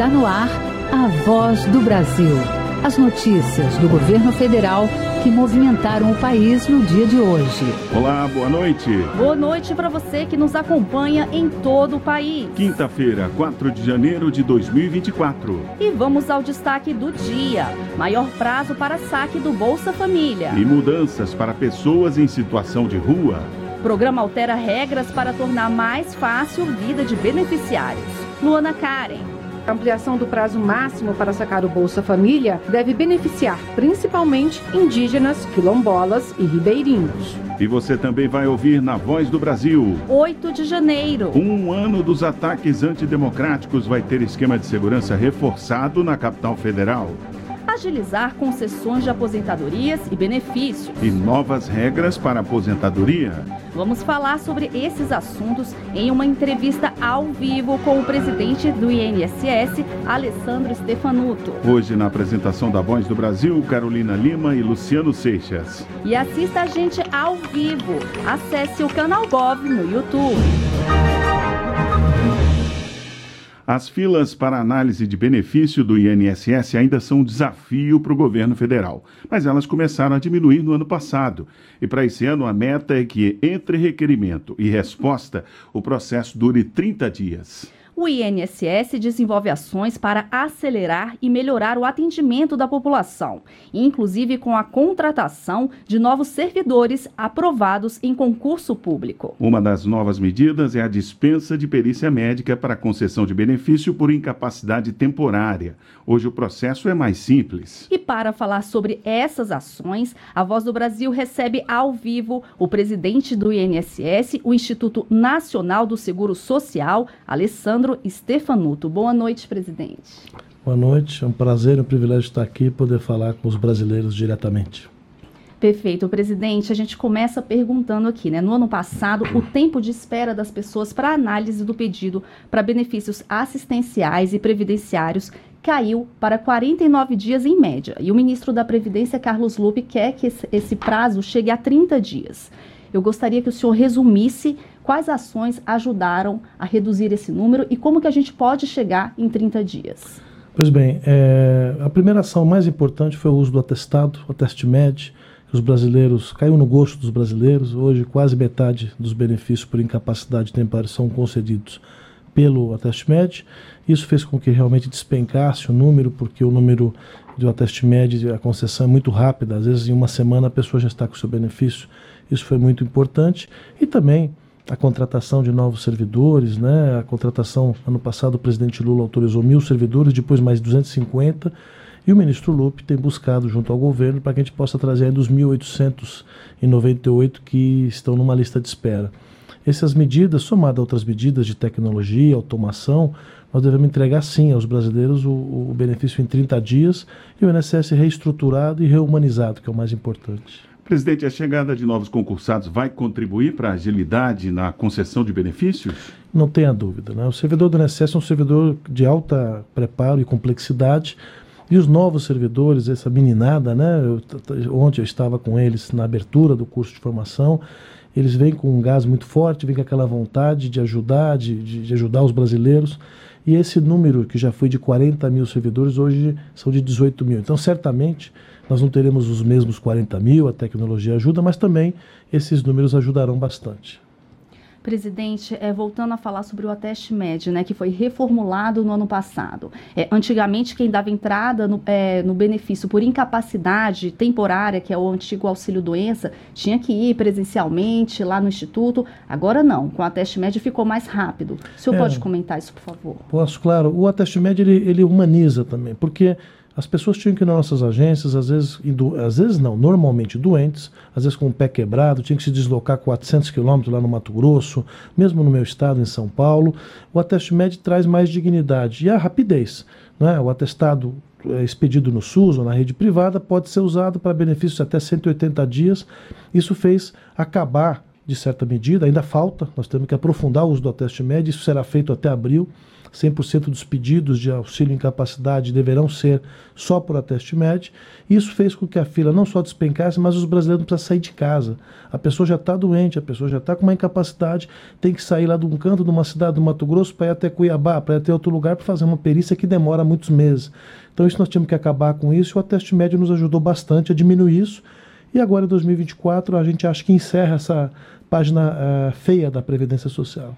Está no ar a voz do Brasil. As notícias do governo federal que movimentaram o país no dia de hoje. Olá, boa noite. Boa noite para você que nos acompanha em todo o país. Quinta-feira, 4 de janeiro de 2024. E vamos ao destaque do dia: maior prazo para saque do Bolsa Família. E mudanças para pessoas em situação de rua. Programa altera regras para tornar mais fácil vida de beneficiários. Luana Karen. A ampliação do prazo máximo para sacar o Bolsa Família deve beneficiar principalmente indígenas, quilombolas e ribeirinhos. E você também vai ouvir na Voz do Brasil. 8 de janeiro. Um ano dos ataques antidemocráticos vai ter esquema de segurança reforçado na capital federal agilizar concessões de aposentadorias e benefícios. E novas regras para aposentadoria. Vamos falar sobre esses assuntos em uma entrevista ao vivo com o presidente do INSS, Alessandro Stefanuto. Hoje, na apresentação da Voz do Brasil, Carolina Lima e Luciano Seixas. E assista a gente ao vivo. Acesse o canal Gov no YouTube. As filas para análise de benefício do INSS ainda são um desafio para o governo federal, mas elas começaram a diminuir no ano passado. E para esse ano, a meta é que, entre requerimento e resposta, o processo dure 30 dias o INSS desenvolve ações para acelerar e melhorar o atendimento da população, inclusive com a contratação de novos servidores aprovados em concurso público. Uma das novas medidas é a dispensa de perícia médica para concessão de benefício por incapacidade temporária. Hoje o processo é mais simples. E para falar sobre essas ações, a Voz do Brasil recebe ao vivo o presidente do INSS, o Instituto Nacional do Seguro Social, Alessandro Pedro Stefanuto. Boa noite, presidente. Boa noite, é um prazer e um privilégio estar aqui e poder falar com os brasileiros diretamente. Perfeito, presidente. A gente começa perguntando aqui, né? No ano passado, o tempo de espera das pessoas para análise do pedido para benefícios assistenciais e previdenciários caiu para 49 dias em média. E o ministro da Previdência, Carlos Lupe, quer que esse prazo chegue a 30 dias. Eu gostaria que o senhor resumisse quais ações ajudaram a reduzir esse número e como que a gente pode chegar em 30 dias. Pois bem, é, a primeira ação mais importante foi o uso do atestado, o teste MED, os brasileiros, caiu no gosto dos brasileiros, hoje quase metade dos benefícios por incapacidade temporária são concedidos pelo Ateste Med. Isso fez com que realmente despencasse o número, porque o número do Ateste Med, a concessão é muito rápida, às vezes em uma semana a pessoa já está com o seu benefício. Isso foi muito importante. E também a contratação de novos servidores, né? A contratação, ano passado, o presidente Lula autorizou mil servidores, depois mais 250, e o ministro Lupe tem buscado junto ao governo para que a gente possa trazer ainda os 1.898 que estão numa lista de espera. Essas medidas, somadas a outras medidas de tecnologia, automação, nós devemos entregar sim aos brasileiros o, o benefício em 30 dias e o INSS reestruturado e reumanizado, que é o mais importante. Presidente, a chegada de novos concursados vai contribuir para a agilidade na concessão de benefícios? Não tenha dúvida. Né? O servidor do INSS é um servidor de alta preparo e complexidade. E os novos servidores, essa meninada, né? Eu, ontem eu estava com eles na abertura do curso de formação. Eles vêm com um gás muito forte, vêm com aquela vontade de ajudar, de, de ajudar os brasileiros. E esse número, que já foi de 40 mil servidores, hoje são de 18 mil. Então, certamente, nós não teremos os mesmos 40 mil, a tecnologia ajuda, mas também esses números ajudarão bastante. Presidente, é, voltando a falar sobre o Ateste Med, né, que foi reformulado no ano passado. É, antigamente, quem dava entrada no, é, no, benefício por incapacidade temporária, que é o antigo auxílio-doença, tinha que ir presencialmente lá no Instituto. Agora não, com o Ateste Med ficou mais rápido. O senhor é. pode comentar isso, por favor? Posso, claro. O Ateste Med, ele, ele humaniza também, porque as pessoas tinham que ir nas nossas agências, às vezes, às vezes não, normalmente doentes, às vezes com o pé quebrado, tinham que se deslocar 400 quilômetros lá no Mato Grosso, mesmo no meu estado, em São Paulo. O ateste médio traz mais dignidade e a rapidez. Né? O atestado é, expedido no SUS ou na rede privada pode ser usado para benefícios até 180 dias. Isso fez acabar de certa medida, ainda falta, nós temos que aprofundar o uso do teste médio, isso será feito até abril. 100% dos pedidos de auxílio incapacidade deverão ser só por ateste médio. Isso fez com que a fila não só despencasse, mas os brasileiros precisam sair de casa. A pessoa já está doente, a pessoa já está com uma incapacidade, tem que sair lá de um canto de uma cidade do Mato Grosso para ir até Cuiabá, para ir até outro lugar para fazer uma perícia que demora muitos meses. Então isso nós tínhamos que acabar com isso e o ateste médio nos ajudou bastante a diminuir isso. E agora em 2024 a gente acha que encerra essa página uh, feia da Previdência Social.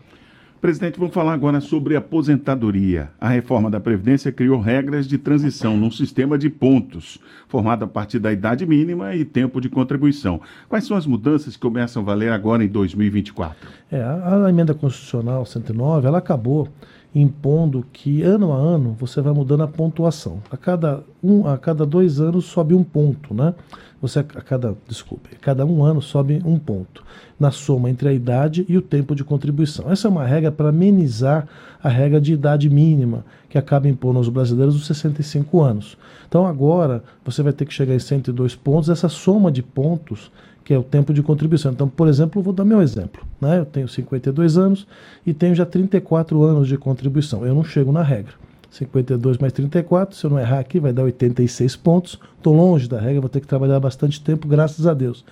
Presidente, vamos falar agora sobre aposentadoria. A reforma da Previdência criou regras de transição num sistema de pontos, formado a partir da idade mínima e tempo de contribuição. Quais são as mudanças que começam a valer agora em 2024? É, a, emenda constitucional 109, ela acabou impondo que ano a ano você vai mudando a pontuação. A cada, um, a cada dois anos sobe um ponto, né? Você a cada, desculpe, a cada um ano sobe um ponto na soma entre a idade e o tempo de contribuição. Essa é uma regra para amenizar a regra de idade mínima que acaba impondo aos brasileiros os 65 anos. Então agora você vai ter que chegar em 102 pontos. Essa soma de pontos que é o tempo de contribuição. Então, por exemplo, vou dar meu exemplo. Né? Eu tenho 52 anos e tenho já 34 anos de contribuição. Eu não chego na regra. 52 mais 34, se eu não errar aqui, vai dar 86 pontos. Estou longe da regra, vou ter que trabalhar bastante tempo, graças a Deus.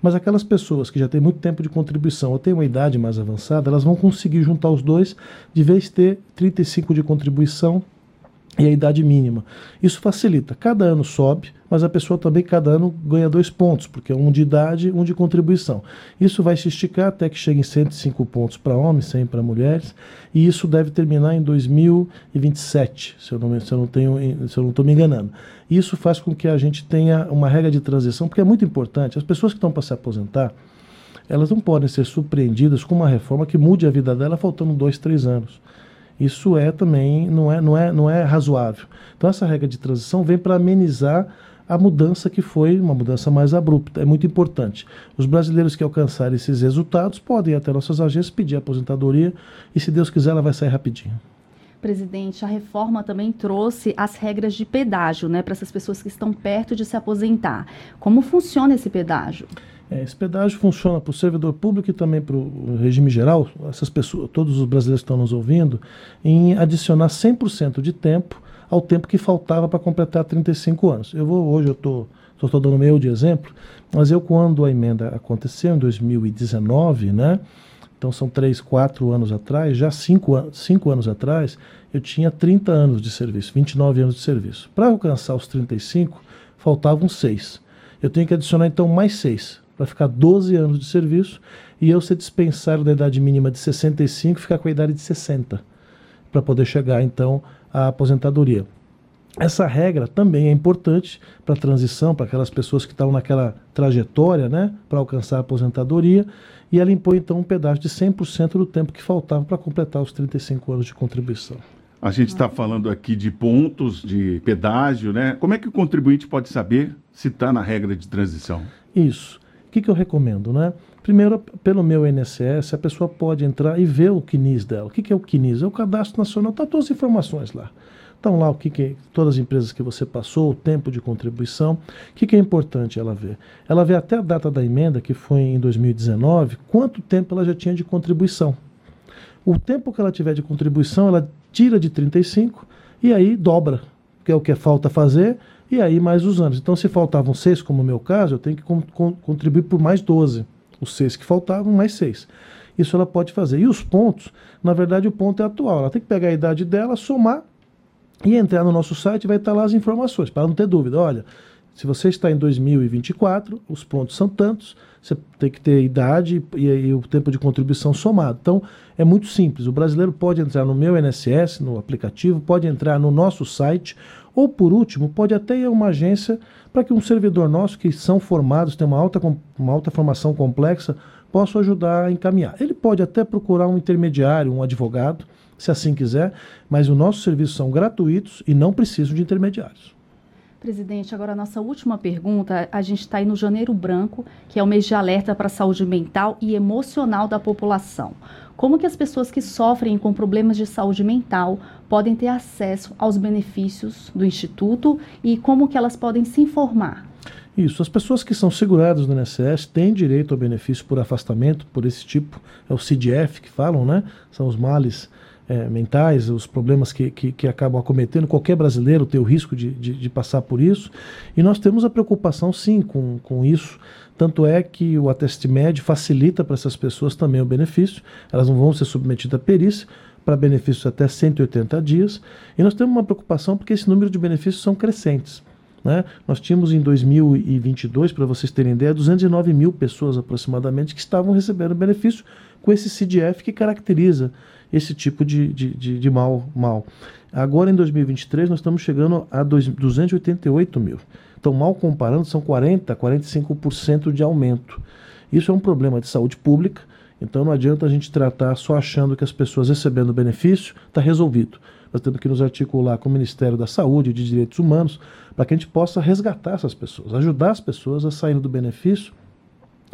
Mas aquelas pessoas que já têm muito tempo de contribuição ou têm uma idade mais avançada, elas vão conseguir juntar os dois, de vez ter 35 de contribuição e a idade mínima. Isso facilita. Cada ano sobe, mas a pessoa também cada ano ganha dois pontos, porque é um de idade um de contribuição. Isso vai se esticar até que chegue em 105 pontos para homens, 100 para mulheres, e isso deve terminar em 2027, se eu não, se eu não estou me enganando. Isso faz com que a gente tenha uma regra de transição, porque é muito importante. As pessoas que estão para se aposentar, elas não podem ser surpreendidas com uma reforma que mude a vida dela faltando dois, três anos. Isso é também não é, não é, não é razoável. Então essa regra de transição vem para amenizar a mudança que foi uma mudança mais abrupta. É muito importante. Os brasileiros que alcançarem esses resultados podem ir até nossas agências pedir aposentadoria e, se Deus quiser, ela vai sair rapidinho. Presidente, a reforma também trouxe as regras de pedágio, né, para essas pessoas que estão perto de se aposentar. Como funciona esse pedágio? É, esse pedágio funciona para o servidor público e também para o regime geral, essas pessoas, todos os brasileiros que estão nos ouvindo, em adicionar 100% de tempo ao tempo que faltava para completar 35 anos. Eu vou hoje eu tô estou dando meu de exemplo, mas eu quando a emenda aconteceu em 2019, né? Então são três, quatro anos atrás, já cinco, cinco anos atrás, eu tinha 30 anos de serviço, 29 anos de serviço. Para alcançar os 35, faltavam seis. Eu tenho que adicionar então mais seis para ficar 12 anos de serviço e eu ser dispensado da idade mínima de 65 ficar com a idade de 60 para poder chegar então à aposentadoria. Essa regra também é importante para a transição, para aquelas pessoas que estão naquela trajetória né, para alcançar a aposentadoria, e ela impõe então um pedaço de 100% do tempo que faltava para completar os 35 anos de contribuição. A gente está falando aqui de pontos, de pedágio, né? Como é que o contribuinte pode saber se está na regra de transição? Isso. O que, que eu recomendo, né? Primeiro, pelo meu INSS, a pessoa pode entrar e ver o CNIS dela. O que, que é o CNIS? É o Cadastro Nacional, está todas as informações lá. Estão lá o que, que todas as empresas que você passou, o tempo de contribuição. O que, que é importante ela ver? Ela vê até a data da emenda, que foi em 2019, quanto tempo ela já tinha de contribuição. O tempo que ela tiver de contribuição, ela tira de 35 e aí dobra, que é o que falta fazer, e aí mais os anos. Então, se faltavam seis, como no meu caso, eu tenho que con contribuir por mais 12. Os seis que faltavam, mais seis. Isso ela pode fazer. E os pontos, na verdade, o ponto é atual. Ela tem que pegar a idade dela, somar e entrar no nosso site vai estar lá as informações, para não ter dúvida. Olha, se você está em 2024, os pontos são tantos, você tem que ter idade e, e, o tempo de contribuição somado. Então, é muito simples. O brasileiro pode entrar no meu INSS, no aplicativo, pode entrar no nosso site ou, por último, pode até ir a uma agência para que um servidor nosso, que são formados, tem uma alta, uma alta formação complexa, possa ajudar a encaminhar. Ele pode até procurar um intermediário, um advogado, se assim quiser, mas os nossos serviços são gratuitos e não precisam de intermediários. Presidente, agora a nossa última pergunta. A gente está aí no Janeiro Branco, que é o mês de alerta para a saúde mental e emocional da população. Como que as pessoas que sofrem com problemas de saúde mental podem ter acesso aos benefícios do Instituto e como que elas podem se informar? Isso, as pessoas que são seguradas no INSS têm direito ao benefício por afastamento, por esse tipo, é o CDF que falam, né? São os males é, mentais, os problemas que, que, que, acabam acometendo. Qualquer brasileiro tem o risco de, de, de, passar por isso. E nós temos a preocupação, sim, com, com isso. Tanto é que o Atestmed facilita para essas pessoas também o benefício. Elas não vão ser submetidas a perícia para benefícios até 180 dias. E nós temos uma preocupação porque esse número de benefícios são crescentes. Né? Nós tínhamos em 2022, para vocês terem ideia, 209 mil pessoas aproximadamente que estavam recebendo benefício com esse CDF que caracteriza esse tipo de, de, de, de mal, mal. Agora, em 2023, nós estamos chegando a 288 mil. Então, mal comparando, são 40%, 45% de aumento. Isso é um problema de saúde pública, então não adianta a gente tratar só achando que as pessoas recebendo benefício está resolvido. Nós temos que nos articular com o Ministério da Saúde e de Direitos Humanos para que a gente possa resgatar essas pessoas, ajudar as pessoas a saírem do benefício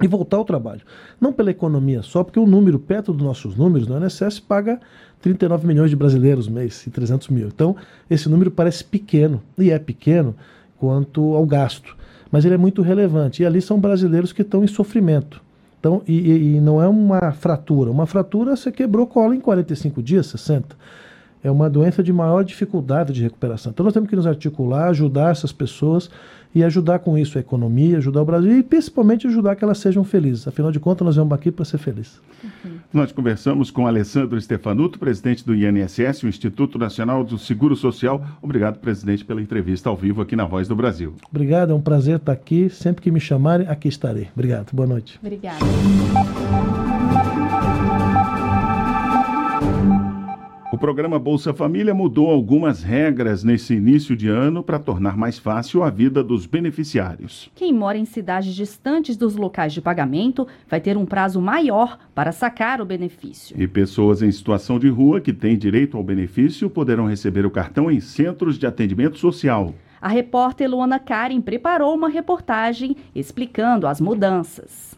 e voltar ao trabalho. Não pela economia só, porque o número, perto dos nossos números, no INSS paga 39 milhões de brasileiros mês e 300 mil. Então, esse número parece pequeno, e é pequeno quanto ao gasto, mas ele é muito relevante. E ali são brasileiros que estão em sofrimento. Então, e, e não é uma fratura. Uma fratura você quebrou cola em 45 dias, 60 é uma doença de maior dificuldade de recuperação. Então nós temos que nos articular, ajudar essas pessoas e ajudar com isso a economia, ajudar o Brasil e principalmente ajudar que elas sejam felizes. Afinal de contas, nós vamos aqui para ser felizes. Uhum. Nós conversamos com Alessandro Stefanuto, presidente do INSS, o Instituto Nacional do Seguro Social. Obrigado, presidente, pela entrevista ao vivo aqui na Voz do Brasil. Obrigado, é um prazer estar aqui. Sempre que me chamarem, aqui estarei. Obrigado, boa noite. Obrigada. O programa Bolsa Família mudou algumas regras nesse início de ano para tornar mais fácil a vida dos beneficiários. Quem mora em cidades distantes dos locais de pagamento vai ter um prazo maior para sacar o benefício. E pessoas em situação de rua que têm direito ao benefício poderão receber o cartão em centros de atendimento social. A repórter Luana Karen preparou uma reportagem explicando as mudanças.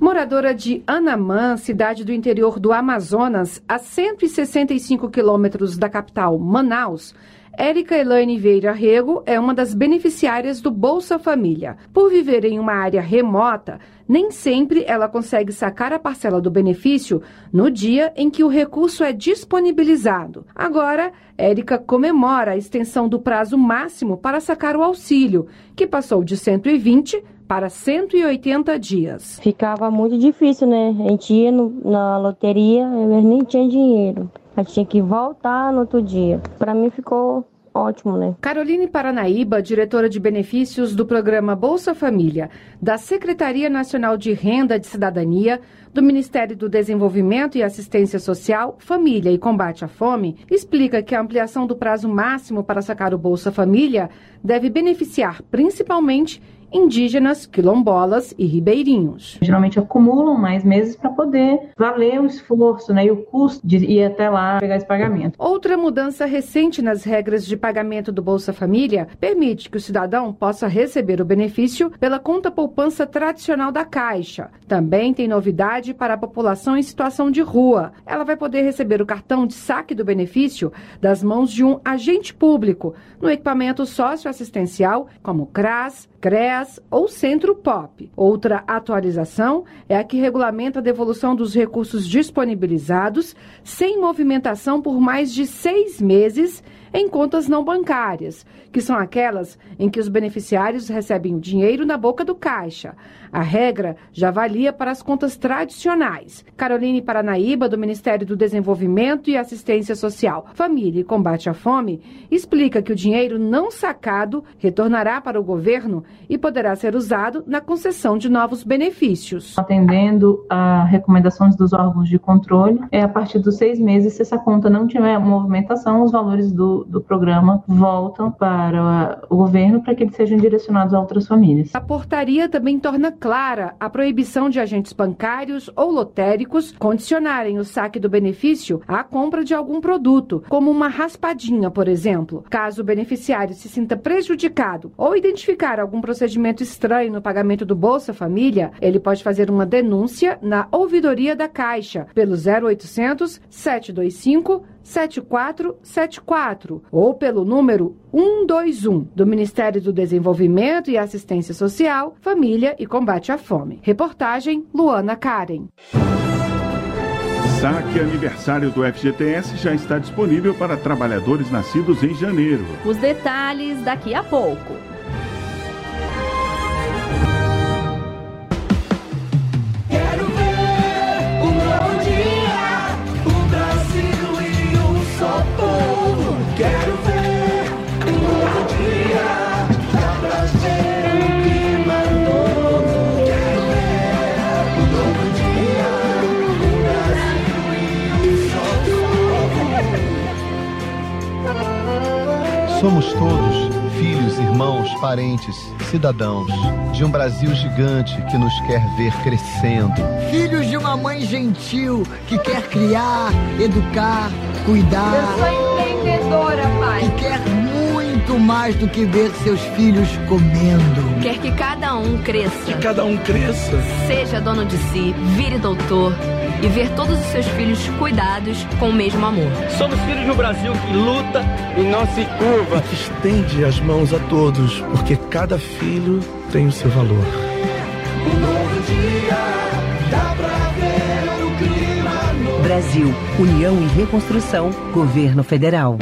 Moradora de Anamã, cidade do interior do Amazonas, a 165 quilômetros da capital, Manaus, Érica Elaine Veira Rego é uma das beneficiárias do Bolsa Família. Por viver em uma área remota, nem sempre ela consegue sacar a parcela do benefício no dia em que o recurso é disponibilizado. Agora, Érica comemora a extensão do prazo máximo para sacar o auxílio, que passou de 120 para 180 dias. Ficava muito difícil, né? A gente ia no, na loteria, eu nem tinha dinheiro. A gente tinha que voltar no outro dia. Para mim ficou ótimo, né? Caroline Paranaíba, diretora de benefícios do programa Bolsa Família, da Secretaria Nacional de Renda de Cidadania, do Ministério do Desenvolvimento e Assistência Social, Família e Combate à Fome, explica que a ampliação do prazo máximo para sacar o Bolsa Família deve beneficiar principalmente indígenas, quilombolas e ribeirinhos. Geralmente acumulam mais meses para poder valer o esforço né, e o custo de ir até lá pegar esse pagamento. Outra mudança recente nas regras de pagamento do Bolsa Família permite que o cidadão possa receber o benefício pela conta poupança tradicional da Caixa. Também tem novidade para a população em situação de rua. Ela vai poder receber o cartão de saque do benefício das mãos de um agente público no equipamento socioassistencial como CRAS, CREAS ou Centro POP. Outra atualização é a que regulamenta a devolução dos recursos disponibilizados sem movimentação por mais de seis meses em contas não bancárias, que são aquelas em que os beneficiários recebem o dinheiro na boca do caixa. A regra já valia para as contas tradicionais. Caroline Paranaíba, do Ministério do Desenvolvimento e Assistência Social, Família e Combate à Fome, explica que o dinheiro não sacado retornará para o governo e poderá ser usado na concessão de novos benefícios. Atendendo a recomendações dos órgãos de controle, é a partir dos seis meses, se essa conta não tiver movimentação, os valores do do, programa voltam para o governo para que eles sejam direcionados a outras famílias. A portaria também torna clara a proibição de agentes bancários ou lotéricos condicionarem o saque do benefício à compra de algum produto, como uma raspadinha, por exemplo. Caso o beneficiário se sinta prejudicado ou identificar algum procedimento estranho no pagamento do Bolsa Família, ele pode fazer uma denúncia na ouvidoria da Caixa pelo 0800 725 7474 ou pelo número 121 do Ministério do Desenvolvimento e Assistência Social, Família e Combate à Fome. Reportagem Luana Karen. Saque aniversário do FGTS já está disponível para trabalhadores nascidos em janeiro. Os detalhes daqui a pouco. Somos todos filhos, irmãos, parentes, cidadãos de um Brasil gigante que nos quer ver crescendo. Filhos de uma mãe gentil que quer criar, educar, cuidar. Eu sou empreendedora, pai. Que quer muito mais do que ver seus filhos comendo. Quer que cada um cresça. Que cada um cresça. Seja dono de si, vire doutor e ver todos os seus filhos cuidados com o mesmo amor. Somos filhos de um Brasil que luta e não se curva. E que estende as mãos a todos, porque cada filho tem o seu valor. Um novo dia, dá pra ver o clima novo. Brasil, União e Reconstrução, Governo Federal.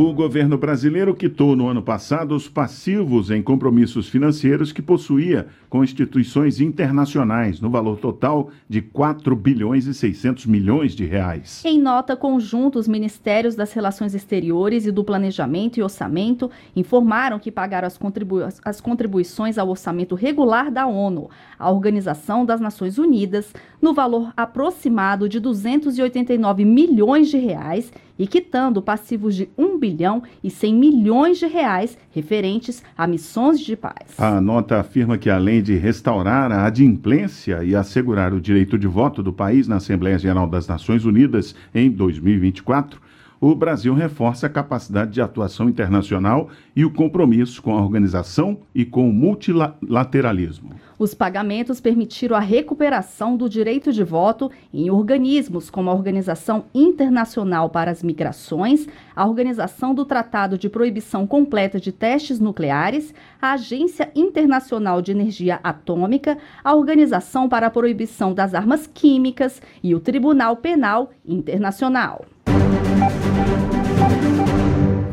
O governo brasileiro quitou no ano passado os passivos em compromissos financeiros que possuía com instituições internacionais, no valor total de 4 bilhões e 600 milhões de reais. Em nota conjunta, os Ministérios das Relações Exteriores e do Planejamento e Orçamento informaram que pagaram as, contribu as contribuições ao orçamento regular da ONU, a Organização das Nações Unidas, no valor aproximado de 289 milhões de reais e quitando passivos de 1 bilhão e 100 milhões de reais referentes a missões de paz. A nota afirma que, além de restaurar a adimplência e assegurar o direito de voto do país na Assembleia Geral das Nações Unidas em 2024, o Brasil reforça a capacidade de atuação internacional e o compromisso com a organização e com o multilateralismo. Os pagamentos permitiram a recuperação do direito de voto em organismos como a Organização Internacional para as Migrações, a Organização do Tratado de Proibição Completa de Testes Nucleares, a Agência Internacional de Energia Atômica, a Organização para a Proibição das Armas Químicas e o Tribunal Penal Internacional.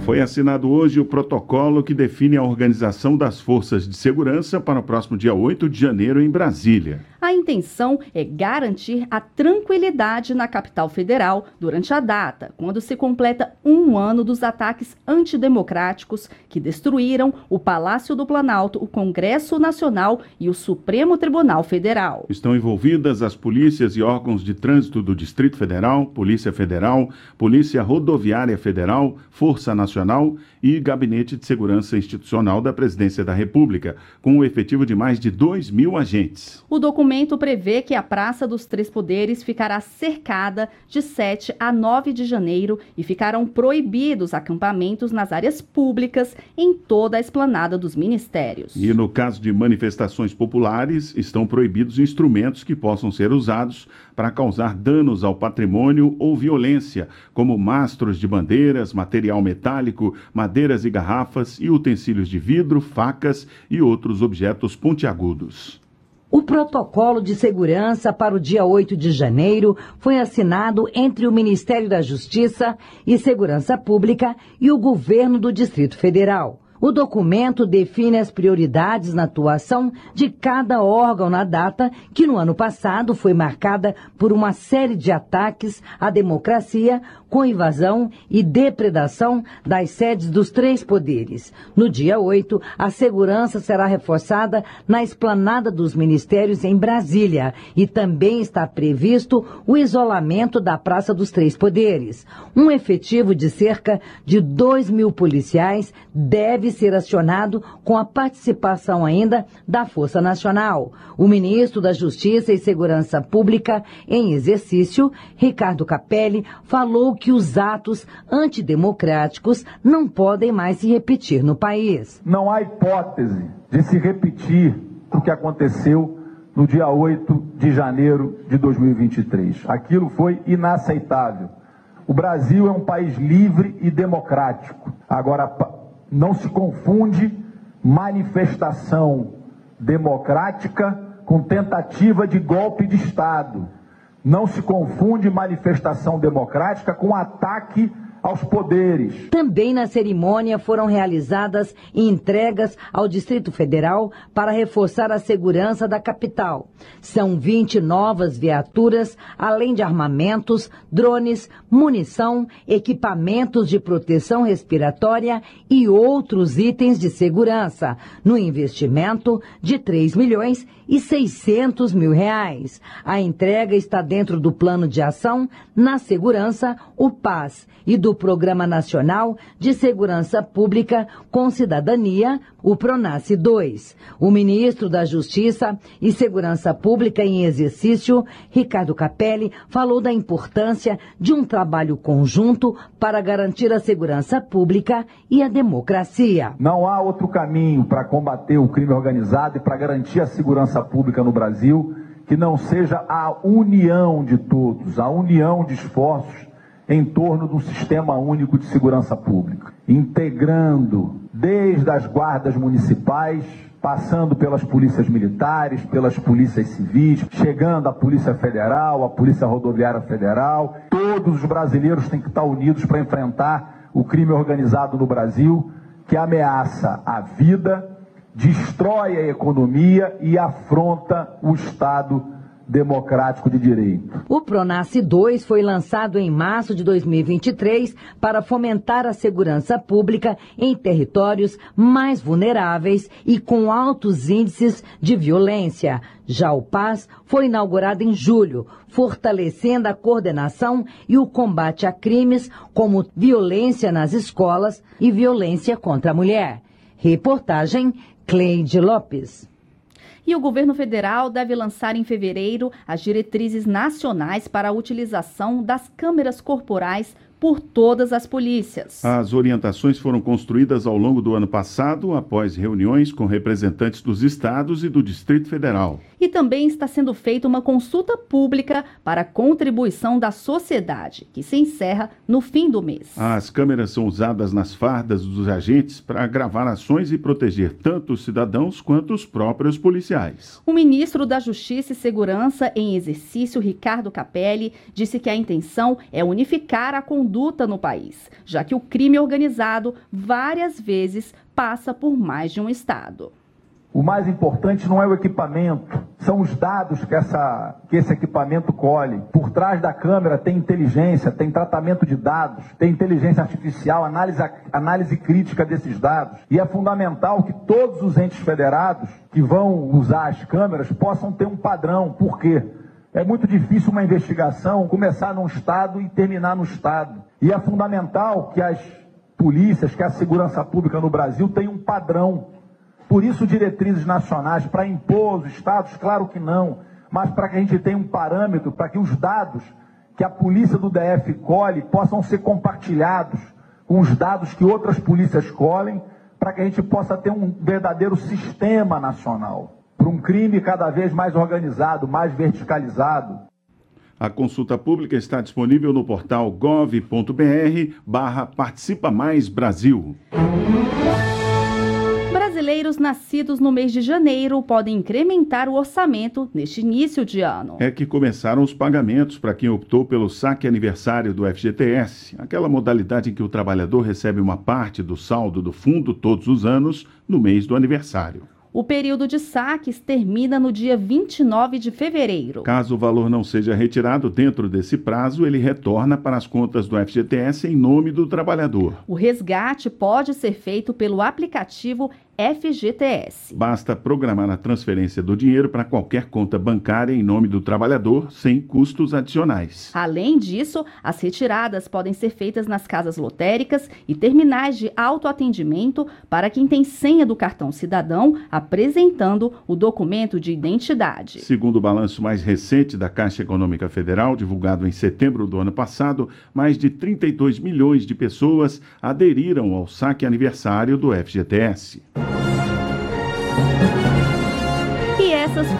Foi assinado hoje o protocolo que define a organização das forças de segurança para o próximo dia 8 de janeiro em Brasília. A intenção é garantir a tranquilidade na capital federal durante a data, quando se completa um ano dos ataques antidemocráticos que destruíram o Palácio do Planalto, o Congresso Nacional e o Supremo Tribunal Federal. Estão envolvidas as polícias e órgãos de trânsito do Distrito Federal, Polícia Federal, Polícia Rodoviária Federal, Força Nacional e Gabinete de Segurança Institucional da Presidência da República, com um efetivo de mais de 2 mil agentes. O documento prevê que a Praça dos Três Poderes ficará cercada de 7 a 9 de janeiro e ficarão proibidos acampamentos nas áreas públicas em toda a esplanada dos ministérios. E no caso de manifestações populares, estão proibidos instrumentos que possam ser usados para causar danos ao patrimônio ou violência, como mastros de bandeiras, material metálico, madeiras e garrafas e utensílios de vidro, facas e outros objetos pontiagudos. O protocolo de segurança para o dia 8 de janeiro foi assinado entre o Ministério da Justiça e Segurança Pública e o governo do Distrito Federal. O documento define as prioridades na atuação de cada órgão na data que no ano passado foi marcada por uma série de ataques à democracia com invasão e depredação das sedes dos três poderes. No dia 8, a segurança será reforçada na esplanada dos ministérios em Brasília e também está previsto o isolamento da Praça dos Três Poderes. Um efetivo de cerca de 2 mil policiais deve ser acionado com a participação ainda da Força Nacional. O ministro da Justiça e Segurança Pública, em exercício, Ricardo Capelli, falou que os atos antidemocráticos não podem mais se repetir no país. Não há hipótese de se repetir o que aconteceu no dia 8 de janeiro de 2023. Aquilo foi inaceitável. O Brasil é um país livre e democrático. Agora, não se confunde manifestação democrática com tentativa de golpe de Estado. Não se confunde manifestação democrática com ataque aos poderes. Também na cerimônia foram realizadas entregas ao Distrito Federal para reforçar a segurança da capital. São 20 novas viaturas, além de armamentos, drones, munição, equipamentos de proteção respiratória e outros itens de segurança, no investimento de 3 milhões e 600 mil reais. A entrega está dentro do plano de ação na segurança, o PAS, e do Programa Nacional de Segurança Pública com Cidadania, o PRONASSE 2. O ministro da Justiça e Segurança Pública em exercício, Ricardo Capelli, falou da importância de um trabalho conjunto para garantir a segurança pública e a democracia. Não há outro caminho para combater o crime organizado e para garantir a segurança pública no Brasil que não seja a união de todos, a união de esforços em torno de um sistema único de segurança pública, integrando desde as guardas municipais, passando pelas polícias militares, pelas polícias civis, chegando à Polícia Federal, à Polícia Rodoviária Federal. Todos os brasileiros têm que estar unidos para enfrentar o crime organizado no Brasil, que ameaça a vida, destrói a economia e afronta o Estado democrático de direito. O Pronace 2 foi lançado em março de 2023 para fomentar a segurança pública em territórios mais vulneráveis e com altos índices de violência. Já o PAS foi inaugurado em julho, fortalecendo a coordenação e o combate a crimes como violência nas escolas e violência contra a mulher. Reportagem Cleide Lopes. E o governo federal deve lançar em fevereiro as diretrizes nacionais para a utilização das câmeras corporais por todas as polícias. As orientações foram construídas ao longo do ano passado, após reuniões com representantes dos estados e do Distrito Federal. E também está sendo feita uma consulta pública para a contribuição da sociedade, que se encerra no fim do mês. As câmeras são usadas nas fardas dos agentes para gravar ações e proteger tanto os cidadãos quanto os próprios policiais. O ministro da Justiça e Segurança em exercício, Ricardo Capelli, disse que a intenção é unificar a conduta no país, já que o crime organizado várias vezes passa por mais de um estado. O mais importante não é o equipamento, são os dados que, essa, que esse equipamento colhe. Por trás da câmera tem inteligência, tem tratamento de dados, tem inteligência artificial, análise, análise crítica desses dados. E é fundamental que todos os entes federados que vão usar as câmeras possam ter um padrão. Por quê? É muito difícil uma investigação começar num estado e terminar no estado. E é fundamental que as polícias, que a segurança pública no Brasil tenha um padrão por isso, diretrizes nacionais para impor os estados, claro que não, mas para que a gente tenha um parâmetro, para que os dados que a polícia do DF colhe possam ser compartilhados com os dados que outras polícias colhem, para que a gente possa ter um verdadeiro sistema nacional, para um crime cada vez mais organizado, mais verticalizado. A consulta pública está disponível no portal gov.br barra Participa Mais Brasil. Brasileiros nascidos no mês de janeiro podem incrementar o orçamento neste início de ano. É que começaram os pagamentos para quem optou pelo saque aniversário do FGTS, aquela modalidade em que o trabalhador recebe uma parte do saldo do fundo todos os anos no mês do aniversário. O período de saques termina no dia 29 de fevereiro. Caso o valor não seja retirado dentro desse prazo, ele retorna para as contas do FGTS em nome do trabalhador. O resgate pode ser feito pelo aplicativo FGTS. Basta programar a transferência do dinheiro para qualquer conta bancária em nome do trabalhador, sem custos adicionais. Além disso, as retiradas podem ser feitas nas casas lotéricas e terminais de autoatendimento para quem tem senha do cartão cidadão apresentando o documento de identidade. Segundo o balanço mais recente da Caixa Econômica Federal, divulgado em setembro do ano passado, mais de 32 milhões de pessoas aderiram ao saque aniversário do FGTS.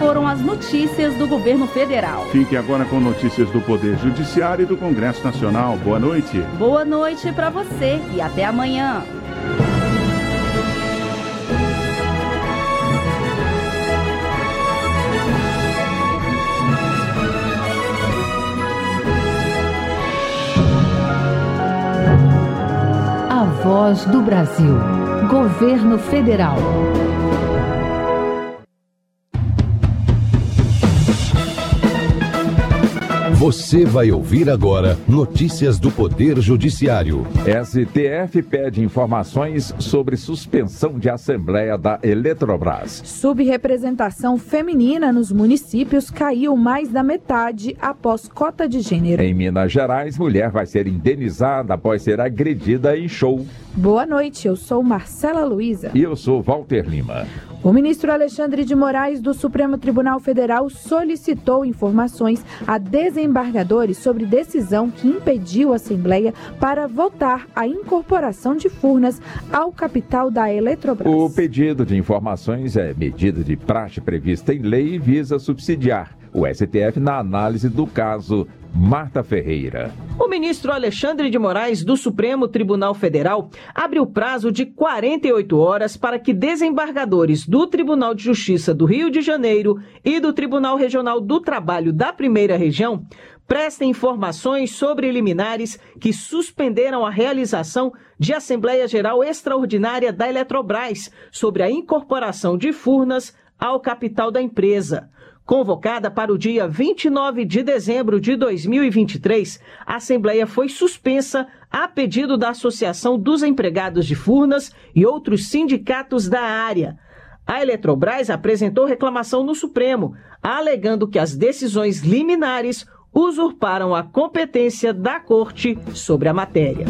Foram as notícias do governo federal. Fique agora com notícias do Poder Judiciário e do Congresso Nacional. Boa noite. Boa noite para você e até amanhã. A Voz do Brasil. Governo Federal. Você vai ouvir agora notícias do Poder Judiciário. STF pede informações sobre suspensão de assembleia da Eletrobras. Subrepresentação feminina nos municípios caiu mais da metade após cota de gênero. Em Minas Gerais, mulher vai ser indenizada após ser agredida em show. Boa noite, eu sou Marcela Luiza. E eu sou Walter Lima. O ministro Alexandre de Moraes do Supremo Tribunal Federal solicitou informações a desembargadores sobre decisão que impediu a Assembleia para votar a incorporação de Furnas ao capital da Eletrobras. O pedido de informações é medida de praxe prevista em lei e visa subsidiar o STF na análise do caso Marta Ferreira. O ministro Alexandre de Moraes, do Supremo Tribunal Federal, abre o prazo de 48 horas para que desembargadores do Tribunal de Justiça do Rio de Janeiro e do Tribunal Regional do Trabalho da Primeira Região prestem informações sobre liminares que suspenderam a realização de Assembleia Geral Extraordinária da Eletrobras sobre a incorporação de Furnas ao capital da empresa. Convocada para o dia 29 de dezembro de 2023, a Assembleia foi suspensa a pedido da Associação dos Empregados de Furnas e outros sindicatos da área. A Eletrobras apresentou reclamação no Supremo, alegando que as decisões liminares usurparam a competência da Corte sobre a matéria.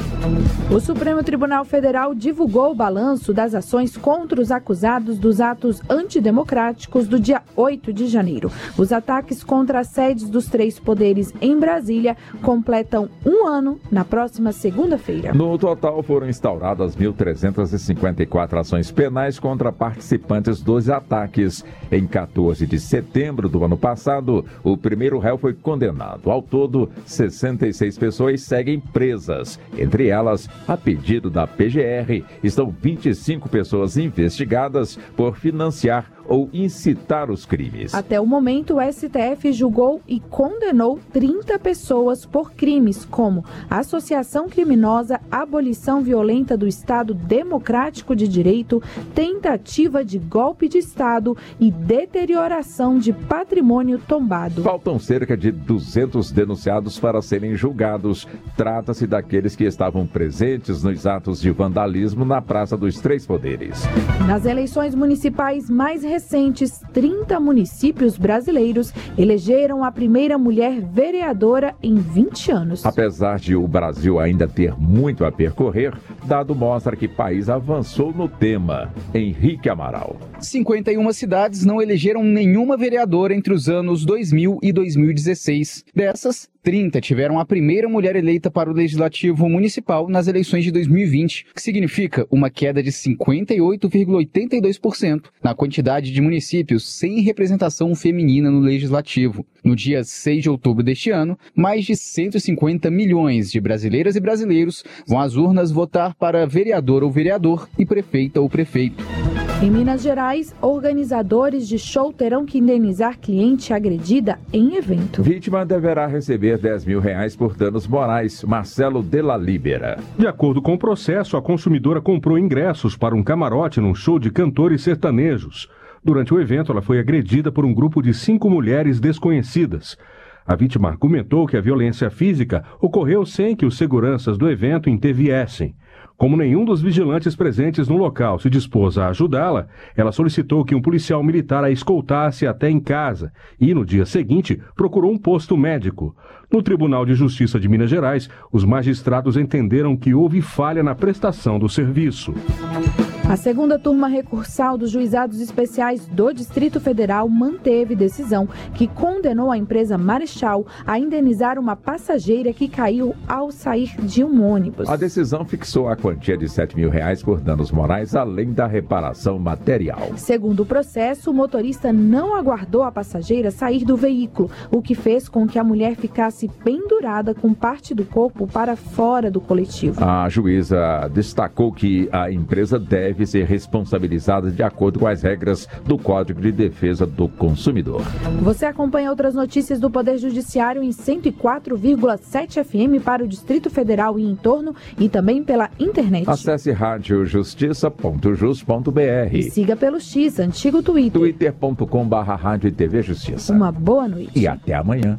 O Supremo Tribunal Federal divulgou o balanço das ações contra os acusados dos atos antidemocráticos do dia 8 de janeiro. Os ataques contra as sedes dos três poderes em Brasília completam um ano na próxima segunda-feira. No total, foram instauradas 1.354 ações penais contra participantes dos ataques. Em 14 de setembro do ano passado, o primeiro réu foi condenado. Ao todo, 66 pessoas seguem presas. Entre elas, a pedido da PGR, estão 25 pessoas investigadas por financiar ou incitar os crimes. Até o momento, o STF julgou e condenou 30 pessoas por crimes como associação criminosa, abolição violenta do Estado Democrático de Direito, tentativa de golpe de Estado e deterioração de patrimônio tombado. Faltam cerca de 200 denunciados para serem julgados. Trata-se daqueles que estavam presentes nos atos de vandalismo na Praça dos Três Poderes. Nas eleições municipais mais recentes, 30 municípios brasileiros elegeram a primeira mulher vereadora em 20 anos. Apesar de o Brasil ainda ter muito a percorrer, dado mostra que o país avançou no tema. Henrique Amaral. 51 cidades não elegeram nenhuma vereadora entre os anos 2000 e 2016. Dessas, 30 tiveram a primeira mulher eleita para o Legislativo Municipal nas eleições de 2020, o que significa uma queda de 58,82% na quantidade de municípios sem representação feminina no Legislativo. No dia 6 de outubro deste ano, mais de 150 milhões de brasileiras e brasileiros vão às urnas votar para vereador ou vereador e prefeita ou prefeito. Em Minas Gerais, organizadores de show terão que indenizar cliente agredida em evento. Vítima deverá receber 10 mil reais por danos morais. Marcelo de la Libera. De acordo com o processo, a consumidora comprou ingressos para um camarote num show de cantores sertanejos. Durante o evento, ela foi agredida por um grupo de cinco mulheres desconhecidas. A vítima argumentou que a violência física ocorreu sem que os seguranças do evento interviessem. Como nenhum dos vigilantes presentes no local se dispôs a ajudá-la, ela solicitou que um policial militar a escoltasse até em casa e, no dia seguinte, procurou um posto médico. No Tribunal de Justiça de Minas Gerais, os magistrados entenderam que houve falha na prestação do serviço. A segunda turma recursal dos juizados especiais do Distrito Federal manteve decisão que condenou a empresa Marechal a indenizar uma passageira que caiu ao sair de um ônibus. A decisão fixou a quantia de 7 mil reais por danos morais, além da reparação material. Segundo o processo, o motorista não aguardou a passageira sair do veículo, o que fez com que a mulher ficasse pendurada com parte do corpo para fora do coletivo. A juíza destacou que a empresa deve ser responsabilizada de acordo com as regras do Código de Defesa do Consumidor. Você acompanha outras notícias do Poder Judiciário em 104,7 FM para o Distrito Federal e em torno e também pela internet. Acesse radiojustiça.jus.br E siga pelo X, antigo Twitter. twitter.com.br Rádio e TV Justiça. Uma boa noite. E até amanhã.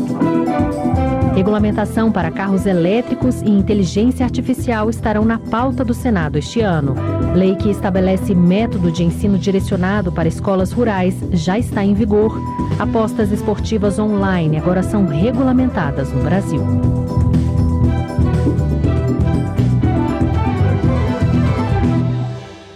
Regulamentação para carros elétricos e inteligência artificial estarão na pauta do Senado este ano. Lei que estabelece método de ensino direcionado para escolas rurais já está em vigor. Apostas esportivas online agora são regulamentadas no Brasil.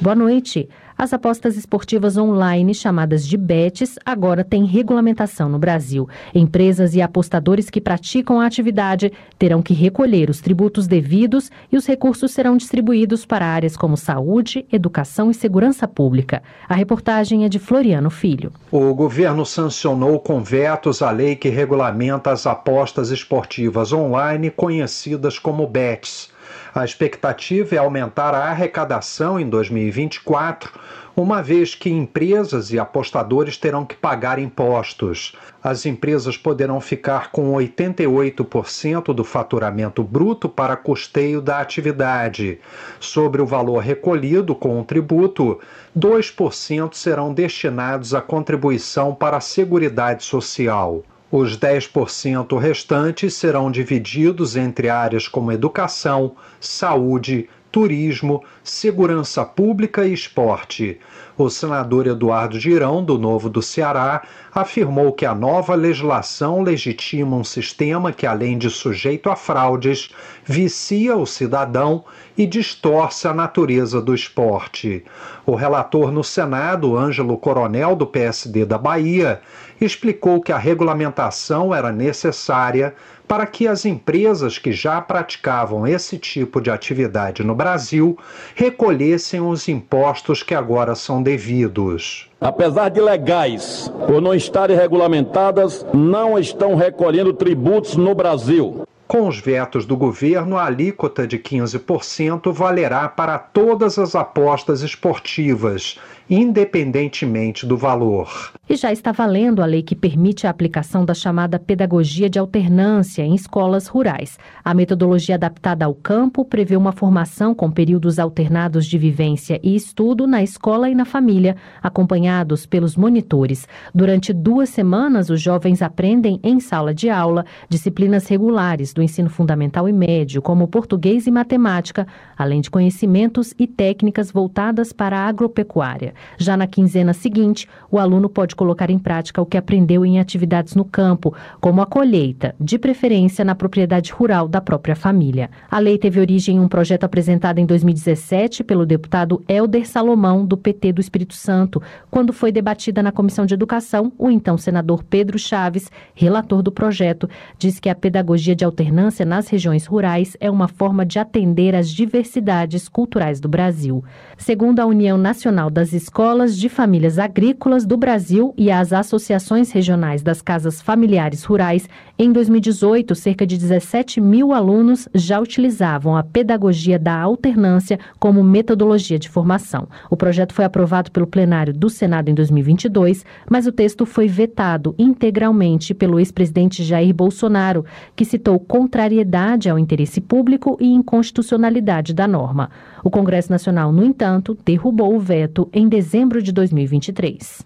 Boa noite. As apostas esportivas online, chamadas de bets, agora têm regulamentação no Brasil. Empresas e apostadores que praticam a atividade terão que recolher os tributos devidos e os recursos serão distribuídos para áreas como saúde, educação e segurança pública. A reportagem é de Floriano Filho. O governo sancionou com vetos a lei que regulamenta as apostas esportivas online, conhecidas como bets. A expectativa é aumentar a arrecadação em 2024, uma vez que empresas e apostadores terão que pagar impostos. As empresas poderão ficar com 88% do faturamento bruto para custeio da atividade. Sobre o valor recolhido com o tributo, 2% serão destinados à contribuição para a Seguridade Social. Os 10% restantes serão divididos entre áreas como educação, saúde, turismo, segurança pública e esporte. O senador Eduardo Girão, do Novo do Ceará, afirmou que a nova legislação legitima um sistema que, além de sujeito a fraudes, vicia o cidadão e distorce a natureza do esporte. O relator no Senado, Ângelo Coronel, do PSD da Bahia, explicou que a regulamentação era necessária para que as empresas que já praticavam esse tipo de atividade no Brasil recolhessem os impostos que agora são devidos. Apesar de legais, por não estarem regulamentadas, não estão recolhendo tributos no Brasil. Com os vetos do governo, a alíquota de 15% valerá para todas as apostas esportivas, independentemente do valor. E já está valendo a lei que permite a aplicação da chamada pedagogia de alternância em escolas rurais. A metodologia adaptada ao campo prevê uma formação com períodos alternados de vivência e estudo na escola e na família, acompanhados pelos monitores. Durante duas semanas, os jovens aprendem em sala de aula disciplinas regulares do ensino fundamental e médio, como português e matemática, além de conhecimentos e técnicas voltadas para a agropecuária. Já na quinzena seguinte, o aluno pode colocar em prática o que aprendeu em atividades no campo, como a colheita, de preferência na propriedade rural da própria família. A lei teve origem em um projeto apresentado em 2017 pelo deputado Helder Salomão, do PT do Espírito Santo. Quando foi debatida na Comissão de Educação, o então senador Pedro Chaves, relator do projeto, disse que a pedagogia de alternância nas regiões rurais é uma forma de atender às diversidades culturais do Brasil. Segundo a União Nacional das Escolas de Famílias Agrícolas do Brasil e as associações regionais das casas familiares rurais, Em 2018, cerca de 17 mil alunos já utilizavam a pedagogia da alternância como metodologia de formação. O projeto foi aprovado pelo plenário do Senado em 2022, mas o texto foi vetado integralmente pelo ex-presidente Jair Bolsonaro, que citou contrariedade ao interesse público e inconstitucionalidade da norma. O Congresso Nacional, no entanto, derrubou o veto em dezembro de 2023.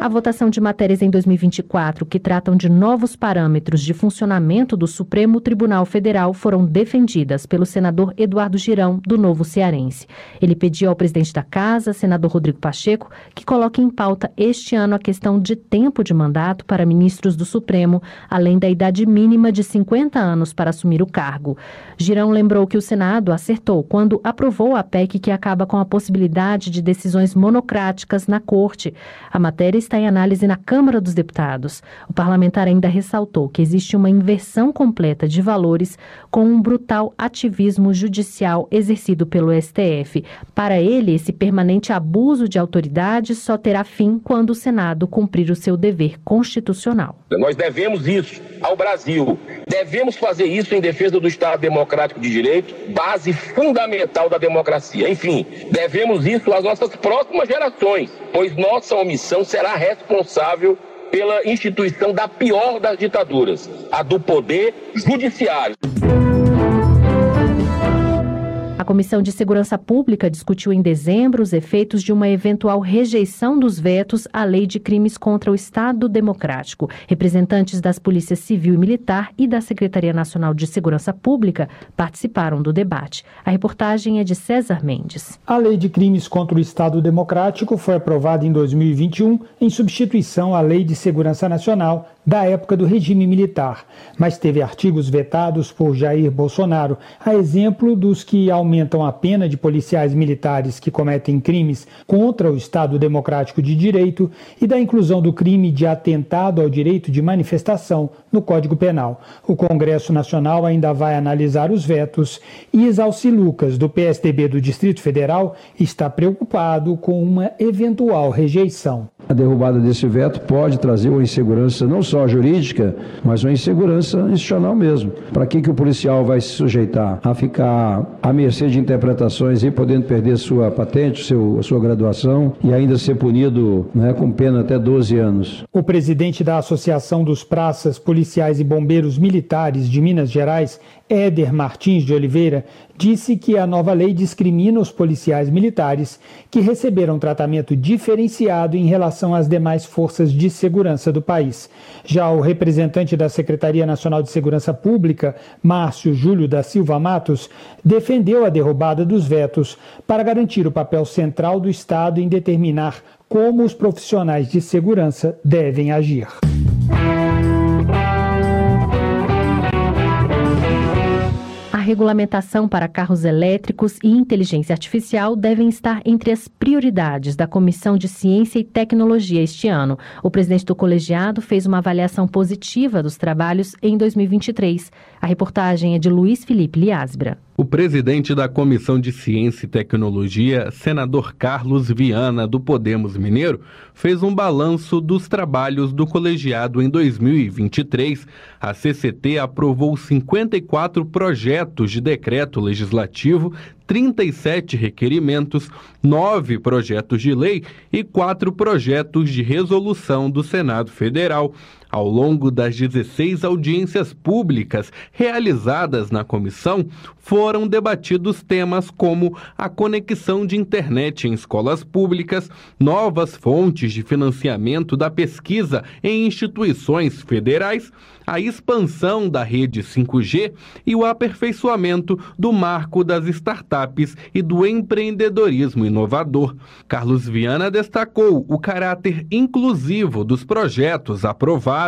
A votação de matérias em 2024 que tratam de novos parâmetros de funcionamento do Supremo Tribunal Federal foram defendidas pelo senador Eduardo Girão, do Novo Cearense. Ele pediu ao presidente da Casa, senador Rodrigo Pacheco, que coloque em pauta este ano a questão de tempo de mandato para ministros do Supremo, além da idade mínima de 50 anos para assumir o cargo. Girão lembrou que o Senado acertou quando aprovou a PEC que acaba com a possibilidade de decisões monocráticas na Corte. A matéria está em análise na Câmara dos Deputados. O parlamentar ainda ressaltou que existe uma inversão completa de valores com um brutal ativismo judicial exercido pelo STF. Para ele, esse permanente abuso de autoridade só terá fim quando o Senado cumprir o seu dever constitucional. Nós devemos isso ao Brasil. Devemos fazer isso em defesa do Estado Democrático de Direito, base fundamental da democracia. Enfim, devemos isso às nossas próximas gerações, pois nossa omissão será responsável pela instituição da pior das ditaduras, a do poder judiciário. Comissão de Segurança Pública discutiu em dezembro os efeitos de uma eventual rejeição dos vetos à Lei de Crimes contra o Estado Democrático. Representantes das Polícias Civil e Militar e da Secretaria Nacional de Segurança Pública participaram do debate. A reportagem é de César Mendes. A Lei de Crimes contra o Estado Democrático foi aprovada em 2021 em substituição à Lei de Segurança Nacional da época do regime militar, mas teve artigos vetados por Jair Bolsonaro, a exemplo dos que aumentam a pena de policiais militares que cometem crimes contra o Estado Democrático de Direito e da inclusão do crime de atentado ao direito de manifestação no Código Penal. O Congresso Nacional ainda vai analisar os vetos e Isalci Lucas, do PSDB do Distrito Federal, está preocupado com uma eventual rejeição. A derrubada desse veto pode trazer uma insegurança não só jurídica, mas uma insegurança institucional mesmo. Para que, que o policial vai se sujeitar a ficar à mercê de interpretações e podendo perder sua patente, seu, sua graduação e ainda ser punido né, com pena até 12 anos? O presidente da Associação dos Praças, Policiais e Bombeiros Militares de Minas Gerais, Éder Martins de Oliveira, disse que a nova lei discrimina os policiais militares que receberam tratamento diferenciado em relação às demais forças de segurança do país. Já o representante da Secretaria Nacional de Segurança Pública, Márcio Júlio da Silva Matos, defendeu a derrubada dos vetos para garantir o papel central do Estado em determinar como os profissionais de segurança devem agir. Regulamentação para carros elétricos e inteligência artificial devem estar entre as prioridades da Comissão de Ciência e Tecnologia este ano. O presidente do colegiado fez uma avaliação positiva dos trabalhos em 2023. A reportagem é de Luiz Felipe Liasbra. O presidente da Comissão de Ciência e Tecnologia, senador Carlos Viana, do Podemos Mineiro, fez um balanço dos trabalhos do colegiado em 2023. A CCT aprovou 54 projetos de decreto legislativo 37 requerimentos, nove projetos de lei e quatro projetos de resolução do Senado Federal. Ao longo das 16 audiências públicas realizadas na comissão, foram debatidos temas como a conexão de internet em escolas públicas, novas fontes de financiamento da pesquisa em instituições federais, a expansão da rede 5G e o aperfeiçoamento do marco das startups e do empreendedorismo inovador. Carlos Viana destacou o caráter inclusivo dos projetos aprovados.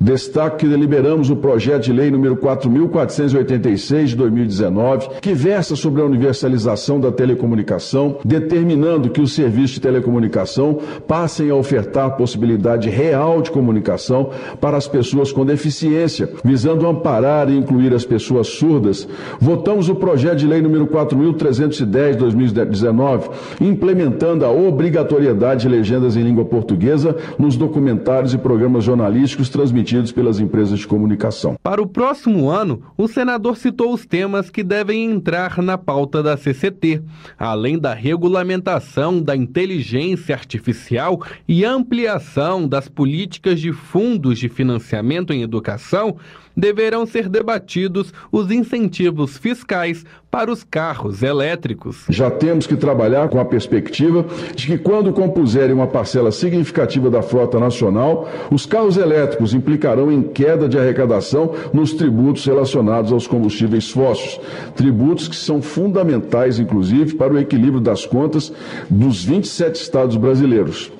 Destaque que deliberamos o projeto de lei número 4486 de 2019, que versa sobre a universalização da telecomunicação, determinando que os serviços de telecomunicação passem a ofertar possibilidade real de comunicação para as pessoas com deficiência visando amparar e incluir as pessoas surdas, votamos o projeto de lei número 4.310-2019, implementando a obrigatoriedade de legendas em língua portuguesa nos documentários e programas jornalísticos transmitidos pelas empresas de comunicação. Para o próximo ano, o senador citou os temas que devem entrar na pauta da CCT, além da regulamentação da inteligência artificial e ampliação das políticas de fundos de financiamento em educação deverão ser debatidos os incentivos fiscais para os carros elétricos. Já temos que trabalhar com a perspectiva de que, quando compuserem uma parcela significativa da frota nacional, os carros elétricos implicarão em queda de arrecadação nos tributos relacionados aos combustíveis fósseis. Tributos que são fundamentais, inclusive, para o equilíbrio das contas dos 27 estados brasileiros.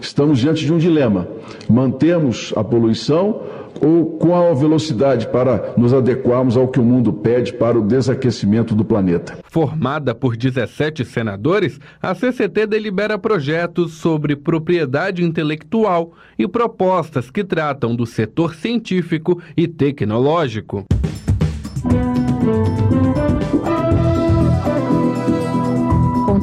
Estamos diante de um dilema: mantermos a poluição ou qual a velocidade para nos adequarmos ao que o mundo pede para o desaquecimento do planeta. Formada por 17 senadores, a CCT delibera projetos sobre propriedade intelectual e propostas que tratam do setor científico e tecnológico.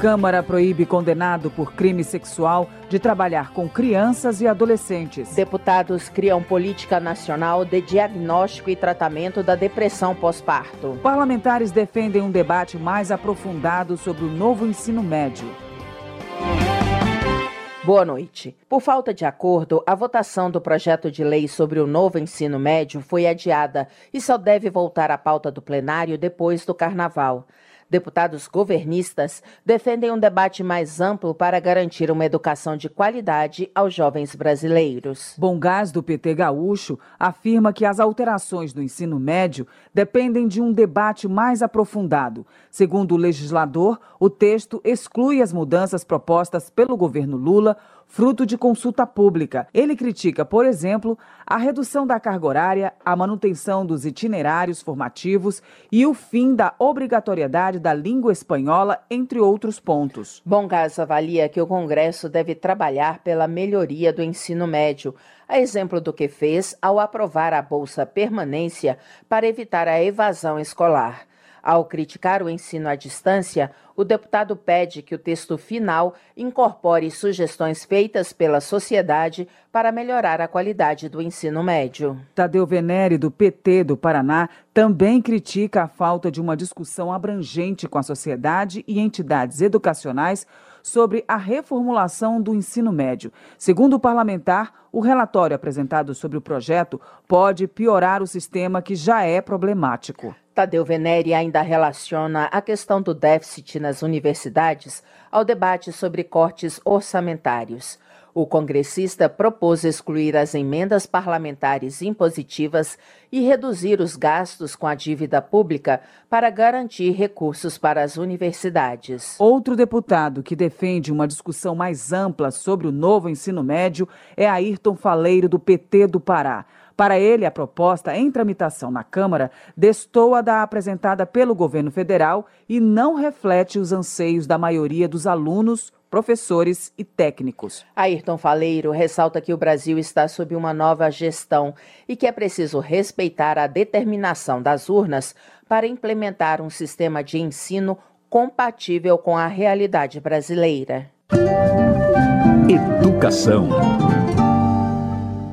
Câmara proíbe condenado por crime sexual de trabalhar com crianças e adolescentes. Deputados criam política nacional de diagnóstico e tratamento da depressão pós-parto. Parlamentares defendem um debate mais aprofundado sobre o novo ensino médio. Boa noite. Por falta de acordo, a votação do projeto de lei sobre o novo ensino médio foi adiada e só deve voltar à pauta do plenário depois do carnaval. Deputados governistas defendem um debate mais amplo para garantir uma educação de qualidade aos jovens brasileiros. Bom Gás do PT Gaúcho afirma que as alterações do ensino médio dependem de um debate mais aprofundado. Segundo o legislador, o texto exclui as mudanças propostas pelo governo Lula, fruto de consulta pública. Ele critica, por exemplo, a redução da carga horária, a manutenção dos itinerários formativos e o fim da obrigatoriedade da língua espanhola, entre outros pontos. Bom Gás avalia que o Congresso deve trabalhar pela melhoria do ensino médio, a exemplo do que fez ao aprovar a Bolsa Permanência para evitar a evasão escolar. Ao criticar o ensino à distância, o deputado pede que o texto final incorpore sugestões feitas pela sociedade para melhorar a qualidade do ensino médio. Tadeu Venere, do PT do Paraná, também critica a falta de uma discussão abrangente com a sociedade e entidades educacionais sobre a reformulação do ensino médio. Segundo o parlamentar, o relatório apresentado sobre o projeto pode piorar o sistema que já é problemático. Tadeu Venere ainda relaciona a questão do déficit nas universidades ao debate sobre cortes orçamentários. O congressista propôs excluir as emendas parlamentares impositivas e reduzir os gastos com a dívida pública para garantir recursos para as universidades. Outro deputado que defende uma discussão mais ampla sobre o novo ensino médio é Ayrton Faleiro, do PT do Pará. Para ele, a proposta em tramitação na Câmara destoa da apresentada pelo governo federal e não reflete os anseios da maioria dos alunos, professores e técnicos. Ayrton Faleiro ressalta que o Brasil está sob uma nova gestão e que é preciso respeitar a determinação das urnas para implementar um sistema de ensino compatível com a realidade brasileira. Educação.